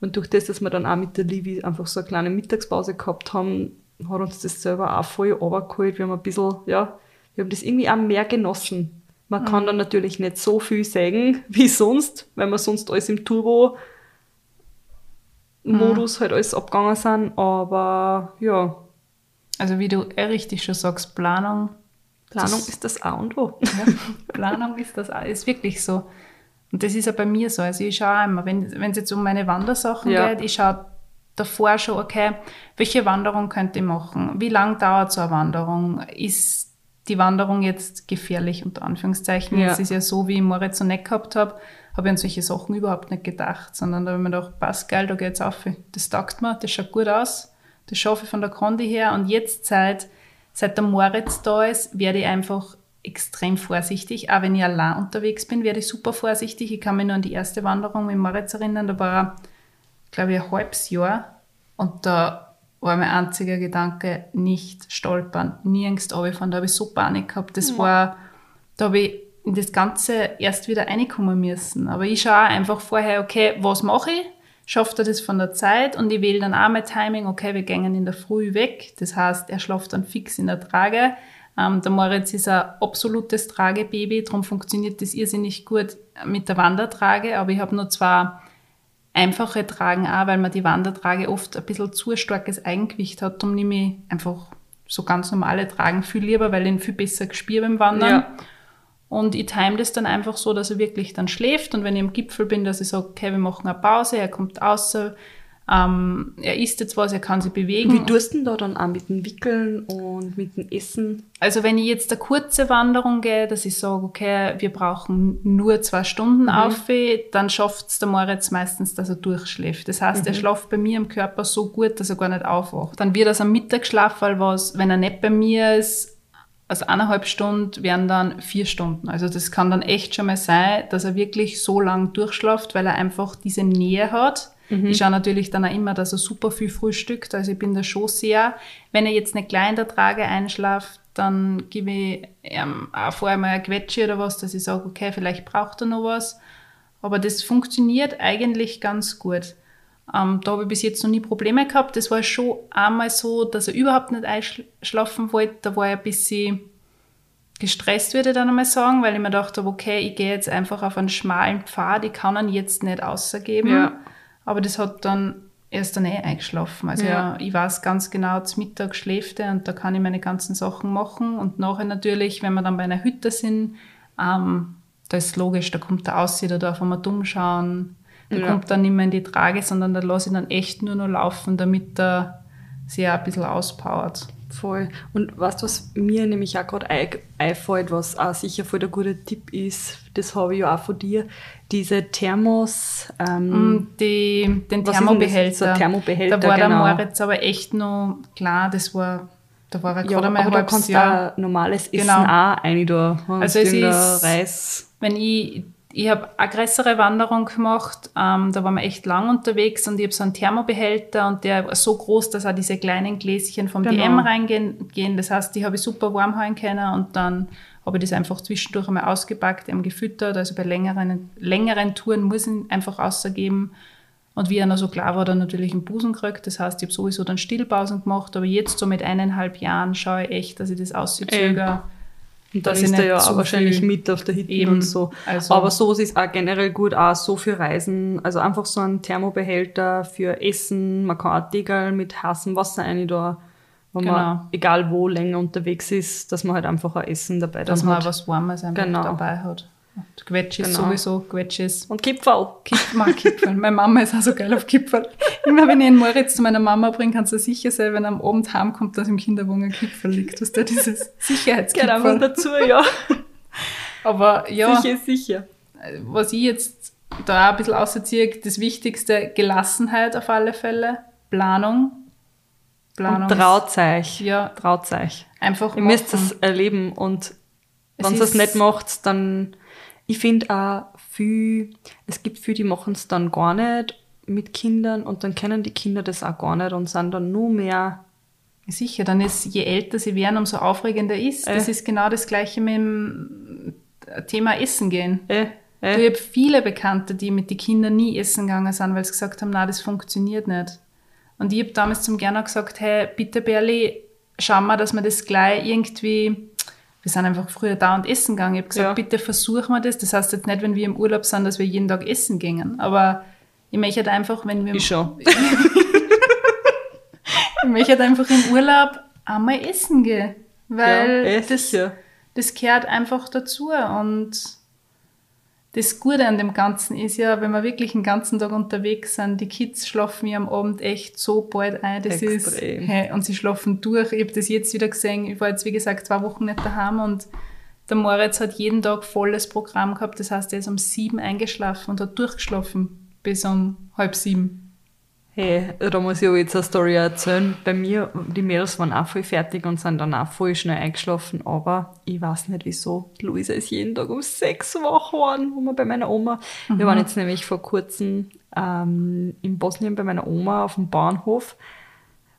Und durch das, dass wir dann auch mit der Livi einfach so eine kleine Mittagspause gehabt haben, hat uns das selber auch voll runtergeholt. Wir haben ein bisschen, ja, wir haben das irgendwie auch mehr genossen. Man kann dann natürlich nicht so viel sagen wie sonst, weil wir sonst alles im Turbo-Modus halt alles abgegangen sind. Aber ja, Also wie du eh richtig schon sagst, Planung. Planung das, ist das A und O. ja, Planung ist das auch- ist wirklich so. Und das ist ja bei mir so. Also ich schaue immer, wenn wenn es jetzt um meine Wandersachen Ja. geht, ich schaue davor schon, okay, welche Wanderung könnte ich machen? Wie lang dauert so eine Wanderung? Ist die Wanderung jetzt gefährlich, unter Anführungszeichen? Ja. Es ist ja so, wie ich Moritz so nicht gehabt habe, habe ich an solche Sachen überhaupt nicht gedacht, sondern da habe ich mir gedacht, passt geil, da geht's auf. Das taugt mir, das schaut gut aus, das schaffe ich von der Kondi her. Und jetzt seit, seit der Moritz da ist, werde ich einfach extrem vorsichtig. Auch wenn ich allein unterwegs bin, werde ich super vorsichtig. Ich kann mich nur an die erste Wanderung mit Moritz erinnern, da war er, glaube ich, ein halbes Jahr. Und da war mein einziger Gedanke, nicht stolpern, nirgends runterfahren. Da habe ich so Panik gehabt. Das war, da habe ich in das Ganze erst wieder reinkommen müssen. Aber ich schaue einfach vorher, okay, was mache ich? Schafft er das von der Zeit? Und ich wähle dann auch mein Timing, okay, wir gehen in der Früh weg. Das heißt, er schlaft dann fix in der Trage. Ähm, der Moritz ist ein absolutes Tragebaby, darum funktioniert das irrsinnig gut mit der Wandertrage. Aber ich habe nur zwei einfache Tragen auch, weil man die Wandertrage oft ein bisschen zu starkes Eigengewicht hat. Darum nehme ich einfach so ganz normale Tragen viel lieber, weil ich ihn viel besser gespürt beim Wandern. Ja. Und ich time das dann einfach so, dass er wirklich dann schläft. Und wenn ich am Gipfel bin, dass ich sage, okay, wir machen eine Pause, er kommt außer, ähm, er isst jetzt was, er kann sich bewegen. Wie tust du denn da dann auch mit dem Wickeln und mit dem Essen? Also wenn ich jetzt eine kurze Wanderung gehe, dass ich sage, okay, wir brauchen nur zwei Stunden auf, dann schafft es der Moritz meistens, dass er durchschläft. Das heißt, er schläft bei mir im Körper so gut, dass er gar nicht aufwacht. Dann wird er am Mittagsschlaf, weil was, wenn er nicht bei mir ist, aus eineinhalb Stunden werden dann vier Stunden. Also das kann dann echt schon mal sein, dass er wirklich so lang durchschlaft, weil er einfach diese Nähe hat. Mhm. Ich schaue natürlich dann auch immer, dass er super viel frühstückt. Also ich bin da schon sehr, wenn er jetzt nicht gleich in der Trage einschlaft, dann gebe ich ihm auch vorher mal ein Quetsche oder was, dass ich sage, okay, vielleicht braucht er noch was. Aber das funktioniert eigentlich ganz gut. Ähm, da habe ich bis jetzt noch nie Probleme gehabt. Das war schon einmal so, dass er überhaupt nicht einschlafen wollte. Da war er ein bisschen gestresst, würde ich dann einmal sagen, weil ich mir dachte, okay, ich gehe jetzt einfach auf einen schmalen Pfad, ich kann ihn jetzt nicht außergeben. Ja. Aber das hat dann erst dann eh eingeschlafen. Also Ja. ja. ich weiß ganz genau, zum Mittag schläft er und da kann ich meine ganzen Sachen machen. Und nachher natürlich, wenn wir dann bei einer Hütte sind, ähm, da ist logisch, da kommt er aus, da darf man dumm schauen. Da Ja. kommt dann nicht mehr in die Trage, sondern da lasse ich dann echt nur noch laufen, damit er sich auch ein bisschen auspowert. Voll. Und weißt du, was mir nämlich auch gerade ein- einfällt, was auch sicher voll der gute Tipp ist, das habe ich ja auch von dir, diese Thermos, ähm, Mm, Die, den? Thermobehälter. So Thermobehälter, Da war genau. der Moritz aber echt noch, klar, das war, da war er ja, gerade einmal ein da halbes Jahr. auch normales Essen Genau. auch rein da. Also es ist- Reis. wenn ich, ich habe eine größere Wanderung gemacht, ähm, da waren wir echt lang unterwegs und ich habe so einen Thermobehälter und der war so groß, dass auch diese kleinen Gläschen vom Genau. DM reingehen. Gehen. Das heißt, die habe ich super warm halten können und dann habe ich das einfach zwischendurch einmal ausgepackt, eben gefüttert. Also bei längeren, längeren Touren muss ich ihn einfach außergeben. Und wie er noch so klar war, dann natürlich einen Busen gekriegt. Das heißt, ich habe sowieso dann Stillpausen gemacht, aber jetzt so mit eineinhalb Jahren schaue ich echt, dass ich das auszögere. Und dann dass ist er ja auch wahrscheinlich mit auf der Hütte Eben, und so. also- Aber so ist auch generell gut, auch so für Reisen. Also einfach so ein Thermobehälter für Essen. Man kann auch Deckel mit heißem Wasser rein da, wenn man, Genau. egal wo, länger unterwegs ist, dass man halt einfach ein Essen dabei dass dann man hat. auch was Warmes einfach Genau. dabei hat. Und Quetsch ist Genau. sowieso, Quetsch ist Und Kipferl. Kipf, mag Kipferl. Meine Mama ist auch so geil auf Kipferl. Immer wenn ich einen Moritz zu meiner Mama bringe, kannst du sicher sein, wenn er am Abend heimkommt, dass im Kinderwagen ein Kipferl liegt. Du hast ja dieses Sicherheitskipferl. dazu, ja. Aber ja, Sicher ist sicher. was ich jetzt da ein bisschen ausziehe, das Wichtigste, Gelassenheit auf alle Fälle, Planung. Planung. Euch. Ja. Traut euch. Einfach Ihr müsst machen. das erleben und wenn ihr es ist- nicht macht, dann, ich finde auch viel, es gibt viele, die machen es dann gar nicht mit Kindern und dann kennen die Kinder das auch gar nicht und sind dann nur mehr, Sicher, dann ist, je älter sie werden, umso aufregender ist. Das Äh. ist genau das Gleiche mit dem Thema Essen gehen. äh, äh, ich habe viele Bekannte, die mit den Kindern nie essen gegangen sind, weil sie gesagt haben, na, das funktioniert nicht. Und ich habe damals zum Gerner gesagt, hey, bitte Berli, schau mal, dass wir das gleich irgendwie, wir sind einfach früher da und essen gegangen. Ich habe gesagt, Ja. bitte versuchen wir das. Das heißt jetzt nicht, wenn wir im Urlaub sind, dass wir jeden Tag essen gingen. Aber ich möchte halt einfach, wenn wir ich schon. ich möchte halt einfach im Urlaub einmal essen gehen. Weil Ja, das, sicher. das gehört einfach dazu. Und das Gute an dem Ganzen ist ja, wenn wir wirklich den ganzen Tag unterwegs sind, die Kids schlafen ja am Abend echt so bald ein. Das ist, Extrem. hey, und sie schlafen durch. Ich habe das jetzt wieder gesehen. Ich war jetzt, wie gesagt, zwei Wochen nicht daheim und der Moritz hat jeden Tag volles Programm gehabt. Das heißt, er ist um sieben eingeschlafen und hat durchgeschlafen bis um halb sieben. Hey, da muss ich auch jetzt eine Story erzählen. Bei mir, die Mädels waren auch voll fertig und sind dann auch voll schnell eingeschlafen, aber ich weiß nicht wieso. Die Luisa ist jeden Tag um sechs wach geworden, wo wir bei meiner Oma. Wir waren jetzt nämlich vor kurzem ähm, in Bosnien bei meiner Oma auf dem Bahnhof.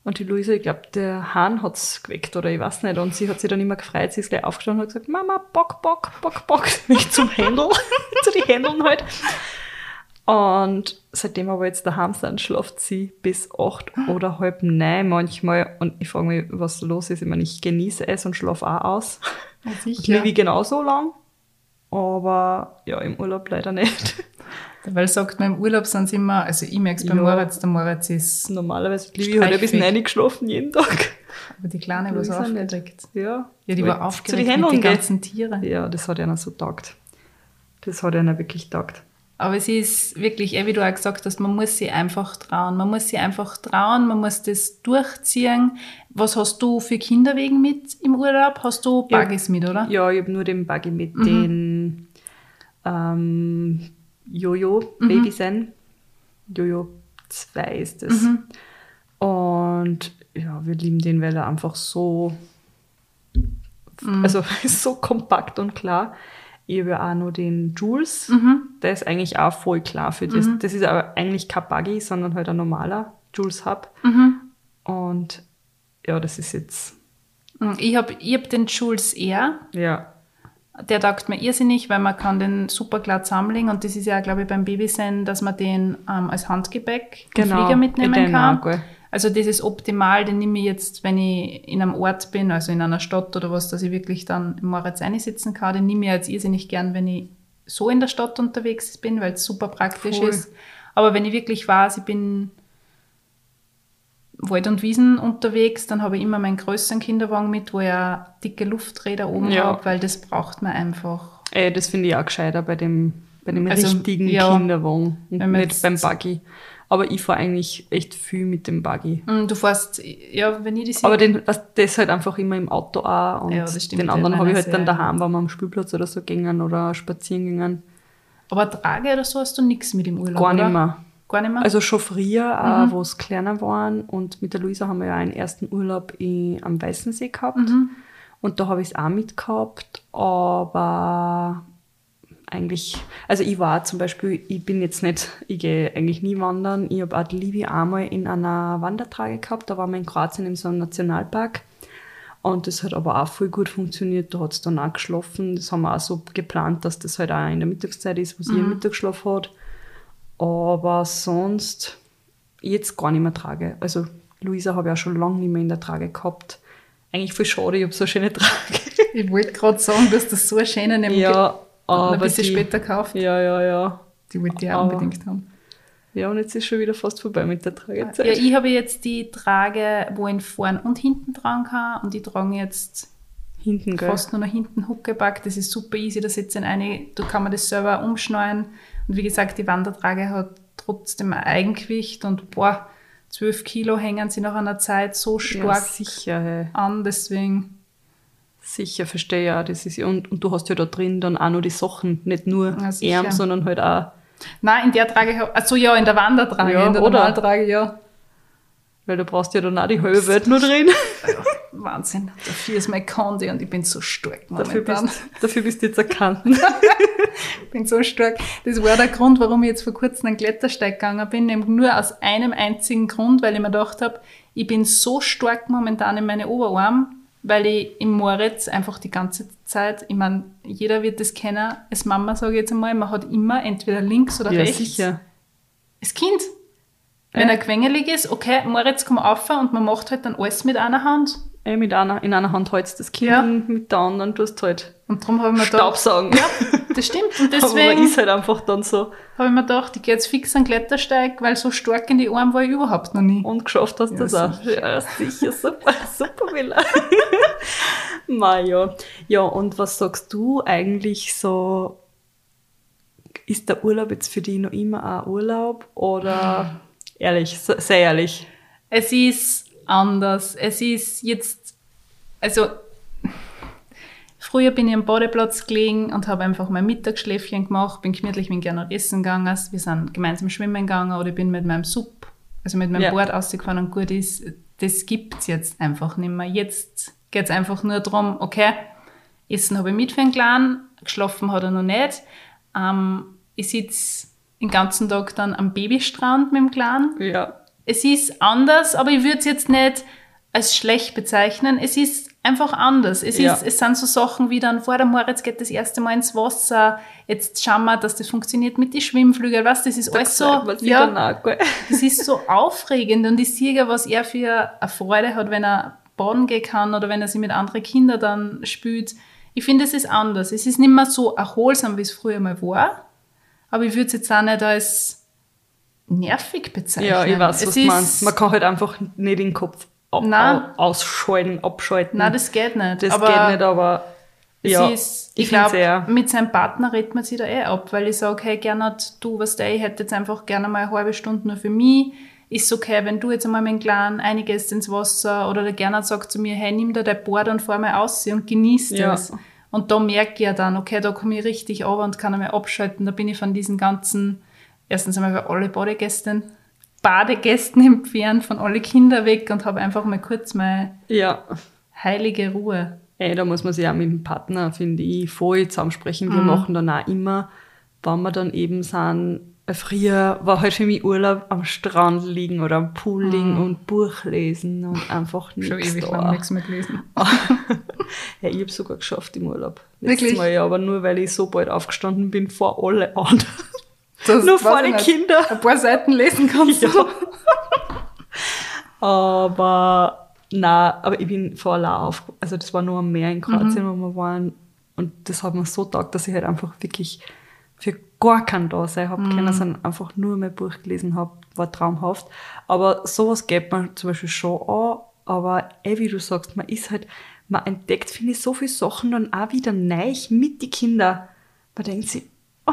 Und die Luisa, ich glaube, der Hahn hat's geweckt oder ich weiß nicht. Und sie hat sich dann immer gefreut, sie ist gleich aufgestanden und hat gesagt, Mama, Bock, Bock, Bock, Bock, nicht zum Händel, zu die Händeln halt. Und seitdem aber jetzt daheim sind, schlaft sie bis acht oder halb neun manchmal. Und ich frage mich, was los ist. Ich meine, ich genieße es und schlafe auch aus. Ich liebe genauso lang. Aber ja, im Urlaub leider nicht. Weil sagt man, im Urlaub sind sie immer, also ich merke es beim Ja. Moritz, der Moritz ist, Normalerweise liebe ich heute bis Streichfähig. neun geschlafen jeden Tag. aber die Kleine war so aufgeregt. Ja, Ja, die Weil war zu aufgeregt die mit Händeln den ganzen Tieren. Ja, das hat einer so taugt. Das hat einer wirklich taugt. Aber es ist wirklich, eh, wie du auch gesagt hast, man muss sich einfach trauen. Man muss sich einfach trauen, man muss das durchziehen. Was hast du für Kinderwegen mit im Urlaub? Hast du Ja. Buggies mit, oder? Ja, ich habe nur den Buggy mit Mhm. den ähm, Jojo Baby sein. Jojo 2 ist es. Mhm. Und ja, wir lieben den, weil er einfach so Also ist so kompakt und klar. Ich habe ja auch noch den Jules. Der ist eigentlich auch voll klar für das. Das ist aber eigentlich kein Buggy, sondern halt ein normaler Jules Hub. Und ja, das ist jetzt, Ich habe ich hab den Jules Air. ja, Der taugt mir irrsinnig, weil man kann den super klar zusammenlegen und das ist ja, glaube ich, beim Babysen, dass man den ähm, als Handgepäck im Genau, Flieger mitnehmen den kann. gell. Also das ist optimal, den nehme ich jetzt, wenn ich in einem Ort bin, also in einer Stadt oder was, dass ich wirklich dann im Moritz einsitzen kann. Den nehme ich jetzt irrsinnig gern, wenn ich so in der Stadt unterwegs bin, weil es super praktisch Voll. ist. Aber wenn ich wirklich weiß, ich bin Wald und Wiesen unterwegs, dann habe ich immer meinen größeren Kinderwagen mit, wo ich auch dicke Lufträder oben Ja. habe, weil das braucht man einfach. Ey, das finde ich auch gescheiter bei dem, bei dem Also, richtigen ja, Kinderwagen und nicht beim Buggy. Aber ich fahre eigentlich echt viel mit dem Buggy. Mm, Du fährst, ja, wenn ich die sehe. Aber den, das halt einfach immer im Auto auch und Ja, das stimmt, den anderen habe ich halt dann daheim, wenn wir am Spielplatz oder so gingen oder spazieren gingen. Aber Trage oder so hast du nichts mit im Urlaub, Gar nicht mehr. Gar nicht mehr? Also schon früher, Mhm. wo es kleiner waren und mit der Luisa haben wir ja einen ersten Urlaub in, am Weißensee gehabt Mhm. und da habe ich es auch mitgehabt, aber eigentlich, also ich war zum Beispiel, ich bin jetzt nicht, ich gehe eigentlich nie wandern, ich habe auch die Livi einmal in einer Wandertrage gehabt, da waren wir in Kroatien in so einem Nationalpark und das hat aber auch voll gut funktioniert, da hat es dann auch geschlafen, das haben wir auch so geplant, dass das halt auch in der Mittagszeit ist, wo sie ihren Mittagsschlaf hat. Aber sonst jetzt gar nicht mehr trage. Also Luisa habe ich auch schon lange nicht mehr in der Trage gehabt. Eigentlich voll schade, ich habe so eine schöne Trage. ich wollte gerade sagen, dass das so eine schöne nämlich ja, aber ein bisschen die, später gekauft. Ja, ja, ja. Die wollte ich auch aber- unbedingt haben. Ja, und jetzt ist schon wieder fast vorbei mit der Ja, Tragezeit. ich habe jetzt die Trage, wo ich vorn und hinten tragen kann und die tragen jetzt Hinten, gell? fast nur nach hinten Huckepack. Das ist super easy, da sitzt in eine, du kann man das selber umschneiden. Und wie gesagt, die Wandertrage hat trotzdem ein Eigengewicht und boah, 12 Kilo hängen sie nach einer Zeit so Ja, stark sicher, hey. an, deswegen. Sicher, verstehe ja. Das ist, ja- und, und du hast ja da drin dann auch noch die Sachen, nicht nur Ja. Arm, sondern halt auch, Nein, in der Trage, hab- also ja, in der Wandertrage, Ja, in der oder? Normaltrage, ja. weil du brauchst ja dann auch die halbe Welt nur drin. Wahnsinn. Dafür ist mein Conde und ich bin so stark dafür, momentan. bist, dafür bist du jetzt erkannt. Ich bin so stark. Das war der Grund, warum ich jetzt vor kurzem einen Klettersteig gegangen bin, nämlich nur aus einem einzigen Grund, weil ich mir gedacht habe, ich bin so stark momentan in meine Oberarm, weil ich im Moritz einfach die ganze Zeit, ich meine, jeder wird das kennen, als Mama sage ich jetzt einmal, man hat immer entweder links oder ja, rechts sicher. das Kind. Wenn Ja. er quengelig ist, okay, Moritz, komm auf und man macht halt dann alles mit einer Hand. Ey, mit einer, in einer Hand hältst du das Kind Ja. und mit der anderen tust du halt Und darum habe ich mir gedacht, Staubsaugen. ja, das stimmt. Und Aber man deswegen ist halt einfach dann so habe ich mir gedacht, ich gehe jetzt fix an den Klettersteig, weil so stark in die Arme war ich überhaupt noch nie. und geschafft hast Ja, das auch. Ja, sicher, super, super, Villa. Maja. Ja, und was sagst du eigentlich so? Ist der Urlaub jetzt für dich noch immer ein Urlaub oder ehrlich, se- sehr ehrlich? Es ist anders. Es ist jetzt, also früher bin ich am Badeplatz gelegen und habe einfach mein Mittagsschläfchen gemacht, bin gemütlich mit gerne essen gegangen, wir sind gemeinsam schwimmen gegangen oder ich bin mit meinem Sub, also mit meinem Ja. Board ausgefahren und gut ist, das gibt's jetzt einfach nicht mehr. Jetzt geht's einfach nur darum, okay, Essen habe ich mit für einen Kleinen, geschlafen hat er noch nicht. Ähm, ich sitze den ganzen Tag dann am Babystrand mit dem Kleinen Ja. es ist anders, aber ich würde es jetzt nicht als schlecht bezeichnen. Es ist einfach anders. Es, Ja. ist, es sind so Sachen wie dann vor der Moritz geht das erste Mal ins Wasser. Jetzt schauen wir, dass das funktioniert mit den Schwimmflügeln. Was, das ist alles so, ja, das ist so aufregend und ich sehe ja, was er für eine Freude hat, wenn er baden gehen kann oder wenn er sich mit anderen Kindern dann spielt. Ich finde, es ist anders. Es ist nicht mehr so erholsam, wie es früher mal war. Aber ich würde es jetzt auch nicht als nervig bezeichnen. Ja, ich weiß, Es was du meinst. Man kann halt einfach nicht den Kopf Nein. au- ausschalten, abschalten. Nein, das geht nicht. das aber geht nicht, aber ja, ist, ich ich glaube, mit seinem Partner redet man sich da eh ab, weil ich sage, hey, Gernot, du, was der, ich hätte jetzt einfach gerne mal eine halbe Stunde nur für mich. Ist okay, wenn du jetzt einmal mit dem Kleinen einiges ins Wasser oder der Gernot sagt zu mir, hey, nimm da dein Board und fahr mal aus und genieß Ja. das. Und da merke ich ja dann, okay, da komme ich richtig runter und kann einmal abschalten. Da bin ich von diesen ganzen, erstens einmal bei alle Badegästen, Badegästen entfernt, von alle Kinder weg und habe einfach mal kurz meine Ja, heilige Ruhe. Ey, da muss man sich auch mit dem Partner, finde ich, voll zusammensprechen. Wir machen dann auch immer, wenn wir dann eben sind, früher war halt für mich Urlaub am Strand liegen oder am Pool liegen und Buch lesen und einfach nichts Schon ewig da. lang nichts mehr gelesen. ja, ich habe sogar geschafft im Urlaub. Wirklich? Letztes Mal, ja, aber nur weil ich so bald aufgestanden bin vor alle anderen. Das nur vor den. Kindern. Ein paar Seiten lesen kannst du. Aber na, aber ich bin vor allein auf, also das war nur am Meer in Kroatien, Mhm. wo wir waren. Und das hat mir so taugt, dass ich halt einfach wirklich für gar keinen da sein hab Mhm. können, sondern einfach nur mein Buch gelesen habe, war traumhaft. Aber sowas geht man zum Beispiel schon an, aber eh wie du sagst, man ist halt, man entdeckt, finde ich, so viele Sachen dann auch wieder neu mit die Kinder. Man denkt sich, oh,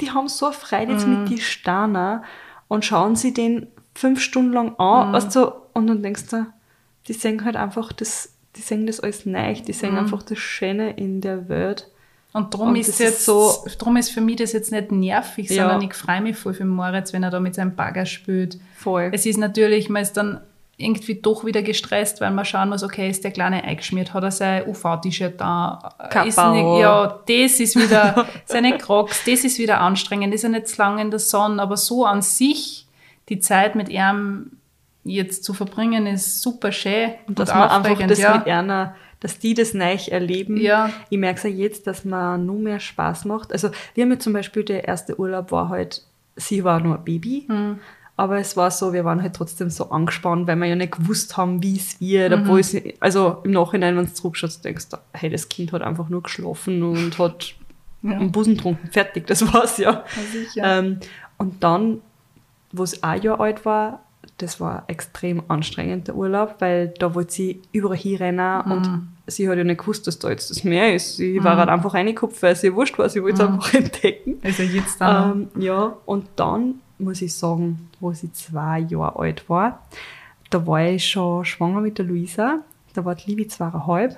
die haben so eine Freude jetzt Mhm. mit die Steiner und schauen sie den fünf Stunden lang an, Mhm. du, und dann denkst du, die sehen halt einfach das, die sehen das alles neu, die Mhm. sehen einfach das Schöne in der Welt. Und darum Und ist jetzt so- drum ist für mich das jetzt nicht nervig, Ja. sondern ich freue mich voll für Moritz, wenn er da mit seinem Bagger spielt. Voll. Es ist natürlich, man ist dann irgendwie doch wieder gestresst, weil man schauen muss, okay, ist der Kleine eingeschmiert, hat er sein UV-T-Shirt da, ist nicht, ja, das ist wieder, seine Crocs, das ist wieder anstrengend, ist ja nicht zu lange in der Sonne, aber so an sich, die Zeit mit ihm jetzt zu verbringen, ist super schön Und dass man einfach das ja. mit einer, dass die das neu erleben. Ja. Ich merke es ja jetzt, dass man nur mehr Spaß macht. Also wir haben ja zum Beispiel, der erste Urlaub war halt, sie war nur ein Baby. Hm. Aber es war so, wir waren halt trotzdem so angespannt, weil wir ja nicht gewusst haben, wie es wird. Mhm. Obwohl es, also im Nachhinein, wenn du zurückschaust, denkst du, hey, das Kind hat einfach nur geschlafen und hat Ja. einen Busen getrunken. Fertig, das war's ja. sicher. Ähm, und dann, wo es ein Jahr alt war, das war extrem anstrengend, der Urlaub, weil da wollte sie überall hinrennen Mhm. und sie hat ja nicht gewusst, dass da jetzt das Meer ist. Sie war halt einfach reingekupft, weil sie wurscht war, sie wollte es Mhm. einfach entdecken. Also jetzt dann. Ähm, ja, und dann muss ich sagen, wo sie zwei Jahre alt war, da war ich schon schwanger mit der Luisa. Da war die Livi zweieinhalb.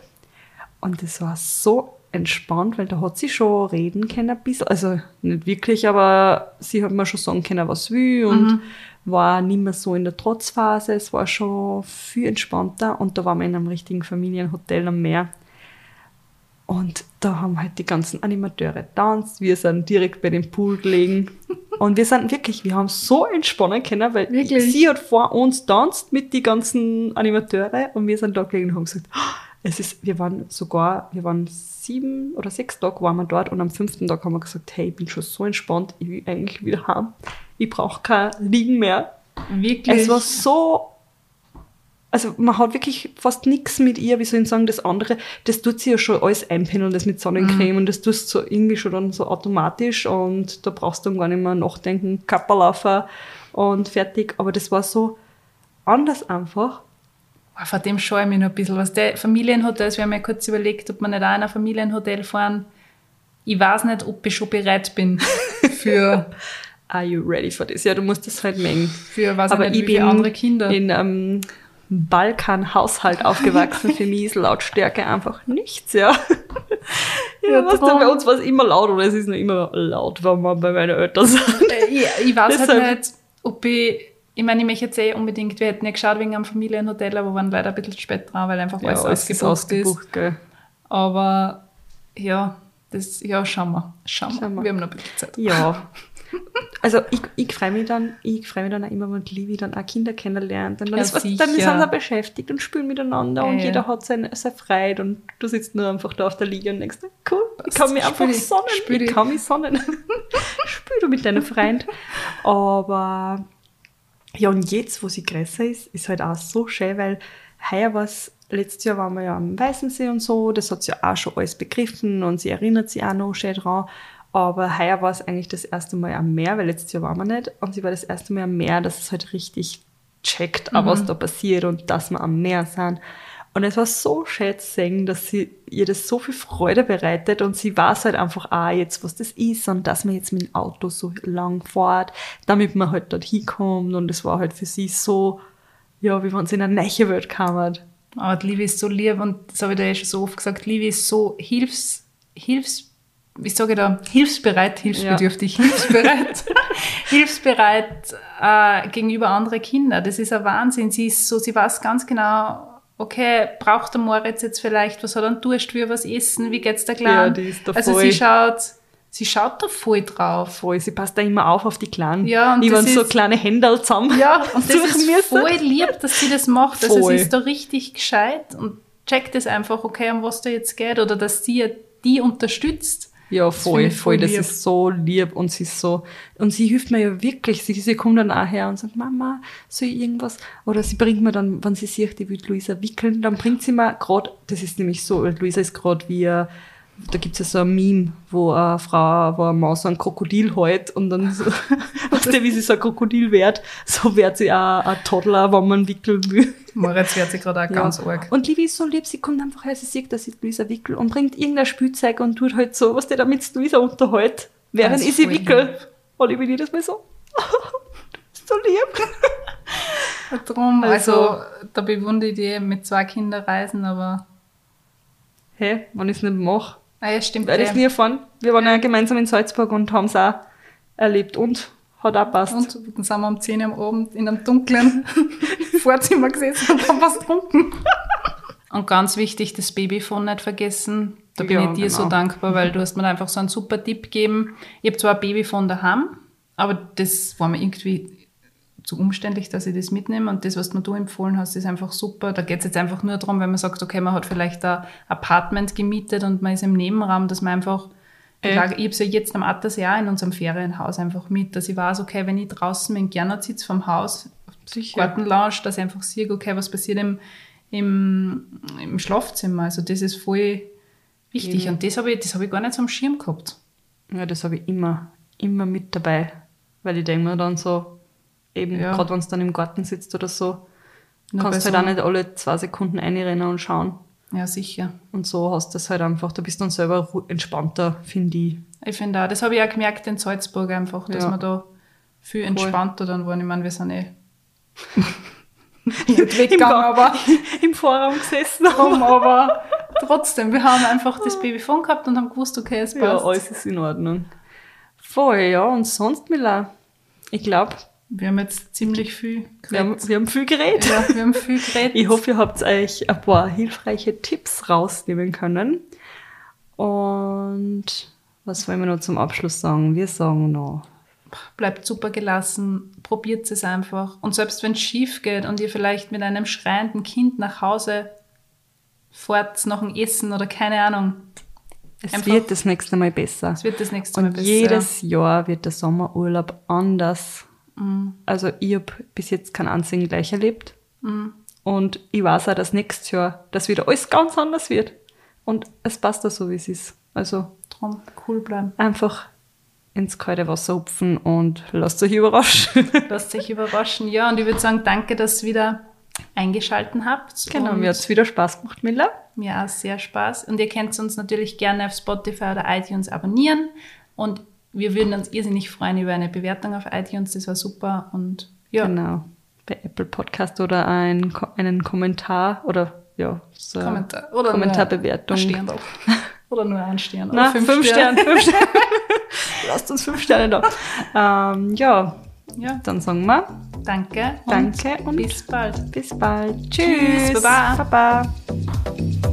Und das war so entspannt, weil da hat sie schon reden können ein bisschen. Also nicht wirklich, aber sie hat mir schon sagen können, was sie will und war nicht mehr so in der Trotzphase. Es war schon viel entspannter und da waren wir in einem richtigen Familienhotel am Meer. Und da haben halt die ganzen Animateure tanzt. Wir sind direkt bei dem Pool gelegen. Und wir sind wirklich, wir haben so entspannen können, weil Wirklich? sie hat vor uns tanzt mit die ganzen Animateure und wir sind da gelegen und haben gesagt, "Ah, es ist, wir waren sogar, wir waren sieben oder sechs Tage waren wir dort und am fünften Tag haben wir gesagt, hey, ich bin schon so entspannt, ich will eigentlich wieder heim. Ich brauche kein Liegen mehr. Wirklich. Es war so. Also man hat wirklich fast nichts mit ihr, wie soll ich sagen, das andere, das tut sie ja schon alles einpendeln, das mit Sonnencreme und das tust du so irgendwie schon dann so automatisch und da brauchst du dann gar nicht mehr nachdenken, Kapperlaufer und fertig. Aber das war so anders einfach. Ah, Vor dem scheue ich mich noch ein bisschen. Was der Familienhotels, wir haben ja kurz überlegt, ob wir nicht auch in ein Familienhotel fahren. Ich weiß nicht, ob ich schon bereit bin für, Are you ready for this? Ja, du musst das halt mengen. für was Aber ich bin andere Kinder. in einem Balkan-Haushalt aufgewachsen. Für mich ist Lautstärke einfach nichts, ja. ja, was denn, drum. bei uns war es immer laut oder es ist nur immer laut, wenn man bei meinen Eltern sind. Äh, ich, ich weiß halt nicht, ob ich, ich meine, ich möchte jetzt eh unbedingt, wir hätten ja geschaut wegen einem Familienhotel, aber waren leider ein bisschen spät dran, weil einfach Ja, alles es ist ausgebucht ist. ausgebucht, gell. Aber ja, das, ja, schauen wir. Schauen wir. Schauen wir. wir haben noch ein bisschen Zeit. Ja. Also ich, ich freue mich dann, ich freue mich dann auch immer, wenn Livi dann auch Kinder kennenlernt. Und dann, Ja, ist was, dann sind sie beschäftigt und spielen miteinander und Ja. jeder hat seine, seine Freude und du sitzt nur einfach da auf der Liege und denkst, cool, ich kann mich einfach sonnen, ich kann mich sonnen. Spiel du mit deinem Freund. Aber ja, und jetzt, wo sie größer ist, ist halt auch so schön, weil heuer war es, letztes Jahr waren wir ja am Weißensee und so, das hat sie ja auch schon alles begriffen und sie erinnert sich auch noch schön dran. Aber heuer war es eigentlich das erste Mal am Meer, weil letztes Jahr waren wir nicht. Und sie war das erste Mal am Meer, dass es halt richtig checkt, auch was da passiert und dass wir am Meer sind. Und es war so sehen, dass sie ihr das so viel Freude bereitet und sie weiß halt einfach auch jetzt, was das ist und dass man jetzt mit dem Auto so lang fährt, damit man halt dort hinkommt und es war halt für sie so, ja, wie wenn sie in eine neue Welt kam. Aber die Liebe ist so lieb und das habe ich dir ja schon so oft gesagt, Liebe ist so hilfs, hilfs, wie sage ich da, hilfsbereit, hilfsbedürftig, hilfsbereit, hilfsbereit äh, gegenüber anderen Kindern. Das ist ein Wahnsinn. Sie ist so, sie weiß ganz genau, okay, braucht der Moritz jetzt vielleicht, was hat er an Durst, will er was essen, wie geht's der Ja, Kleinen? die ist da also voll- sie schaut, sie schaut da voll drauf. Voll, sie passt da immer auf auf die Kleinen. Ja, und die das waren so ist- kleine Händel zusammen. Ja, und das ist müssen. voll lieb, dass sie das macht. Also Voll. sie ist da richtig gescheit und checkt es einfach, okay, um was da jetzt geht oder dass sie ja die unterstützt. Ja, Das voll, ich voll. voll Das ist so lieb und sie ist so, und sie hilft mir ja wirklich. Sie, sie kommt dann auch her und sagt, Mama, soll ich irgendwas? Oder sie bringt mir dann, wenn sie sieht, die will Luisa wickeln, dann bringt sie mir gerade, das ist nämlich so, Luisa ist gerade wie, da gibt es ja so ein Meme, wo eine Frau, wo eine Maus so ein Krokodil hält und dann so, weißt du, wie sie so ein Krokodil wird, so wird sie auch ein Toddler, wenn man wickeln will. Moritz wird sie gerade auch ganz arg. Und Livi ist so lieb, sie kommt einfach her, sie sieht, dass ich Luisa wickel und bringt irgendein Spielzeug und tut halt so, was der damit Luisa unterhält, während Das ich sie wickel. Und ich bin jedes Mal so, so lieb. Drum, Also- also, da bewundere ich die mit zwei Kindern reisen, aber Hä, wenn ich es nicht mache, ah, ja, stimmt. werde ich es eh. nie erfahren. Wir waren ja gemeinsam in Salzburg und haben es auch erlebt und hat auch passt. Und dann sind wir um 10 Uhr am Abend in einem dunklen Vorzimmer gesessen und haben was getrunken. Und ganz wichtig, das Babyphone nicht vergessen. Da bin Ja, ich dir so genau. dankbar, weil du hast mir da einfach so einen super Tipp gegeben. Ich habe zwar ein Babyphone daheim, aber das war mir irgendwie zu umständlich, dass ich das mitnehme. Und das, was mir du empfohlen hast, ist einfach super. Da geht es jetzt einfach nur darum, wenn man sagt, okay, man hat vielleicht ein Apartment gemietet und man ist im Nebenraum, dass man einfach ich, habe es ja jetzt am Atlas Jahr in unserem Ferienhaus einfach mit, dass ich weiß, okay, wenn ich draußen dem Gernot sitze vom Haus, Sicher. Gartenlounge, dass ich einfach sehe, okay, was passiert im, im, im Schlafzimmer. Also das ist voll wichtig. Eben. Und das habe ich, das habe ich gar nicht so am Schirm gehabt. Ja, das habe ich immer, immer mit dabei. Weil ich denke mir dann so, eben, Ja. gerade wenn du dann im Garten sitzt oder so, Nur kannst bei halt so- auch nicht alle zwei Sekunden einrennen und schauen. Ja, sicher. Und so hast du das halt einfach, du bist dann selber entspannter, finde ich. Ich finde auch, das habe ich auch gemerkt in Salzburg einfach, dass Ja. man da viel entspannter dann waren. Ich meine, wir sind eh nicht weggegangen, aber, Im Vorraum gesessen haben, aber trotzdem, wir haben einfach das Babyphone gehabt und haben gewusst, okay, es Ja, passt. alles ist in Ordnung. Voll, ja. Und sonst, Mila, ich glaube, wir haben jetzt ziemlich viel wir haben, geredet. wir haben viel geredet. Ja, wir haben viel geredet. Ich hoffe, ihr habt euch ein paar hilfreiche Tipps rausnehmen können. Und was wollen wir noch zum Abschluss sagen? Wir sagen noch, bleibt super gelassen, probiert es einfach. Und selbst wenn es schief geht und ihr vielleicht mit einem schreienden Kind nach Hause fahrt nach dem Essen oder keine Ahnung, es Einfach- wird das nächste Mal besser. es wird das nächste Mal Und besser. jedes Jahr wird der Sommerurlaub anders. Mhm. Also ich habe bis jetzt keinen einzigen gleich erlebt. Mhm. Und ich weiß auch, dass nächstes Jahr das wieder alles ganz anders wird. Und es passt auch so, wie es ist. Also Drum cool bleiben. einfach ins kalte Wasser hupfen und lasst euch überraschen. Lasst euch überraschen. Ja, und ich würde sagen, danke, dass ihr wieder eingeschalten habt. genau, und mir hat es wieder Spaß gemacht, Miller. Mir auch sehr Spaß. Und ihr könnt uns natürlich gerne auf Spotify oder iTunes abonnieren. Und wir würden uns irrsinnig freuen über eine Bewertung auf iTunes. Das war super. Und ja, Genau. Bei Apple Podcast oder ein, einen Kommentar oder ja, so Kommentar. Oder Kommentarbewertung. Ein Stern Oder nur ein Stern. Na, oder fünf, Sterne. Fünf Sterne. Lasst uns fünf Sterne da. Ähm, ja, Ja, dann sagen wir danke. und Danke und bis bald. bis bald. Tschüss, Tschüss. Baba. Baba.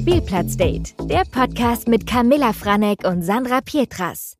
Spielplatzdate, der Podcast mit Camilla Franek und Sandra Pietras.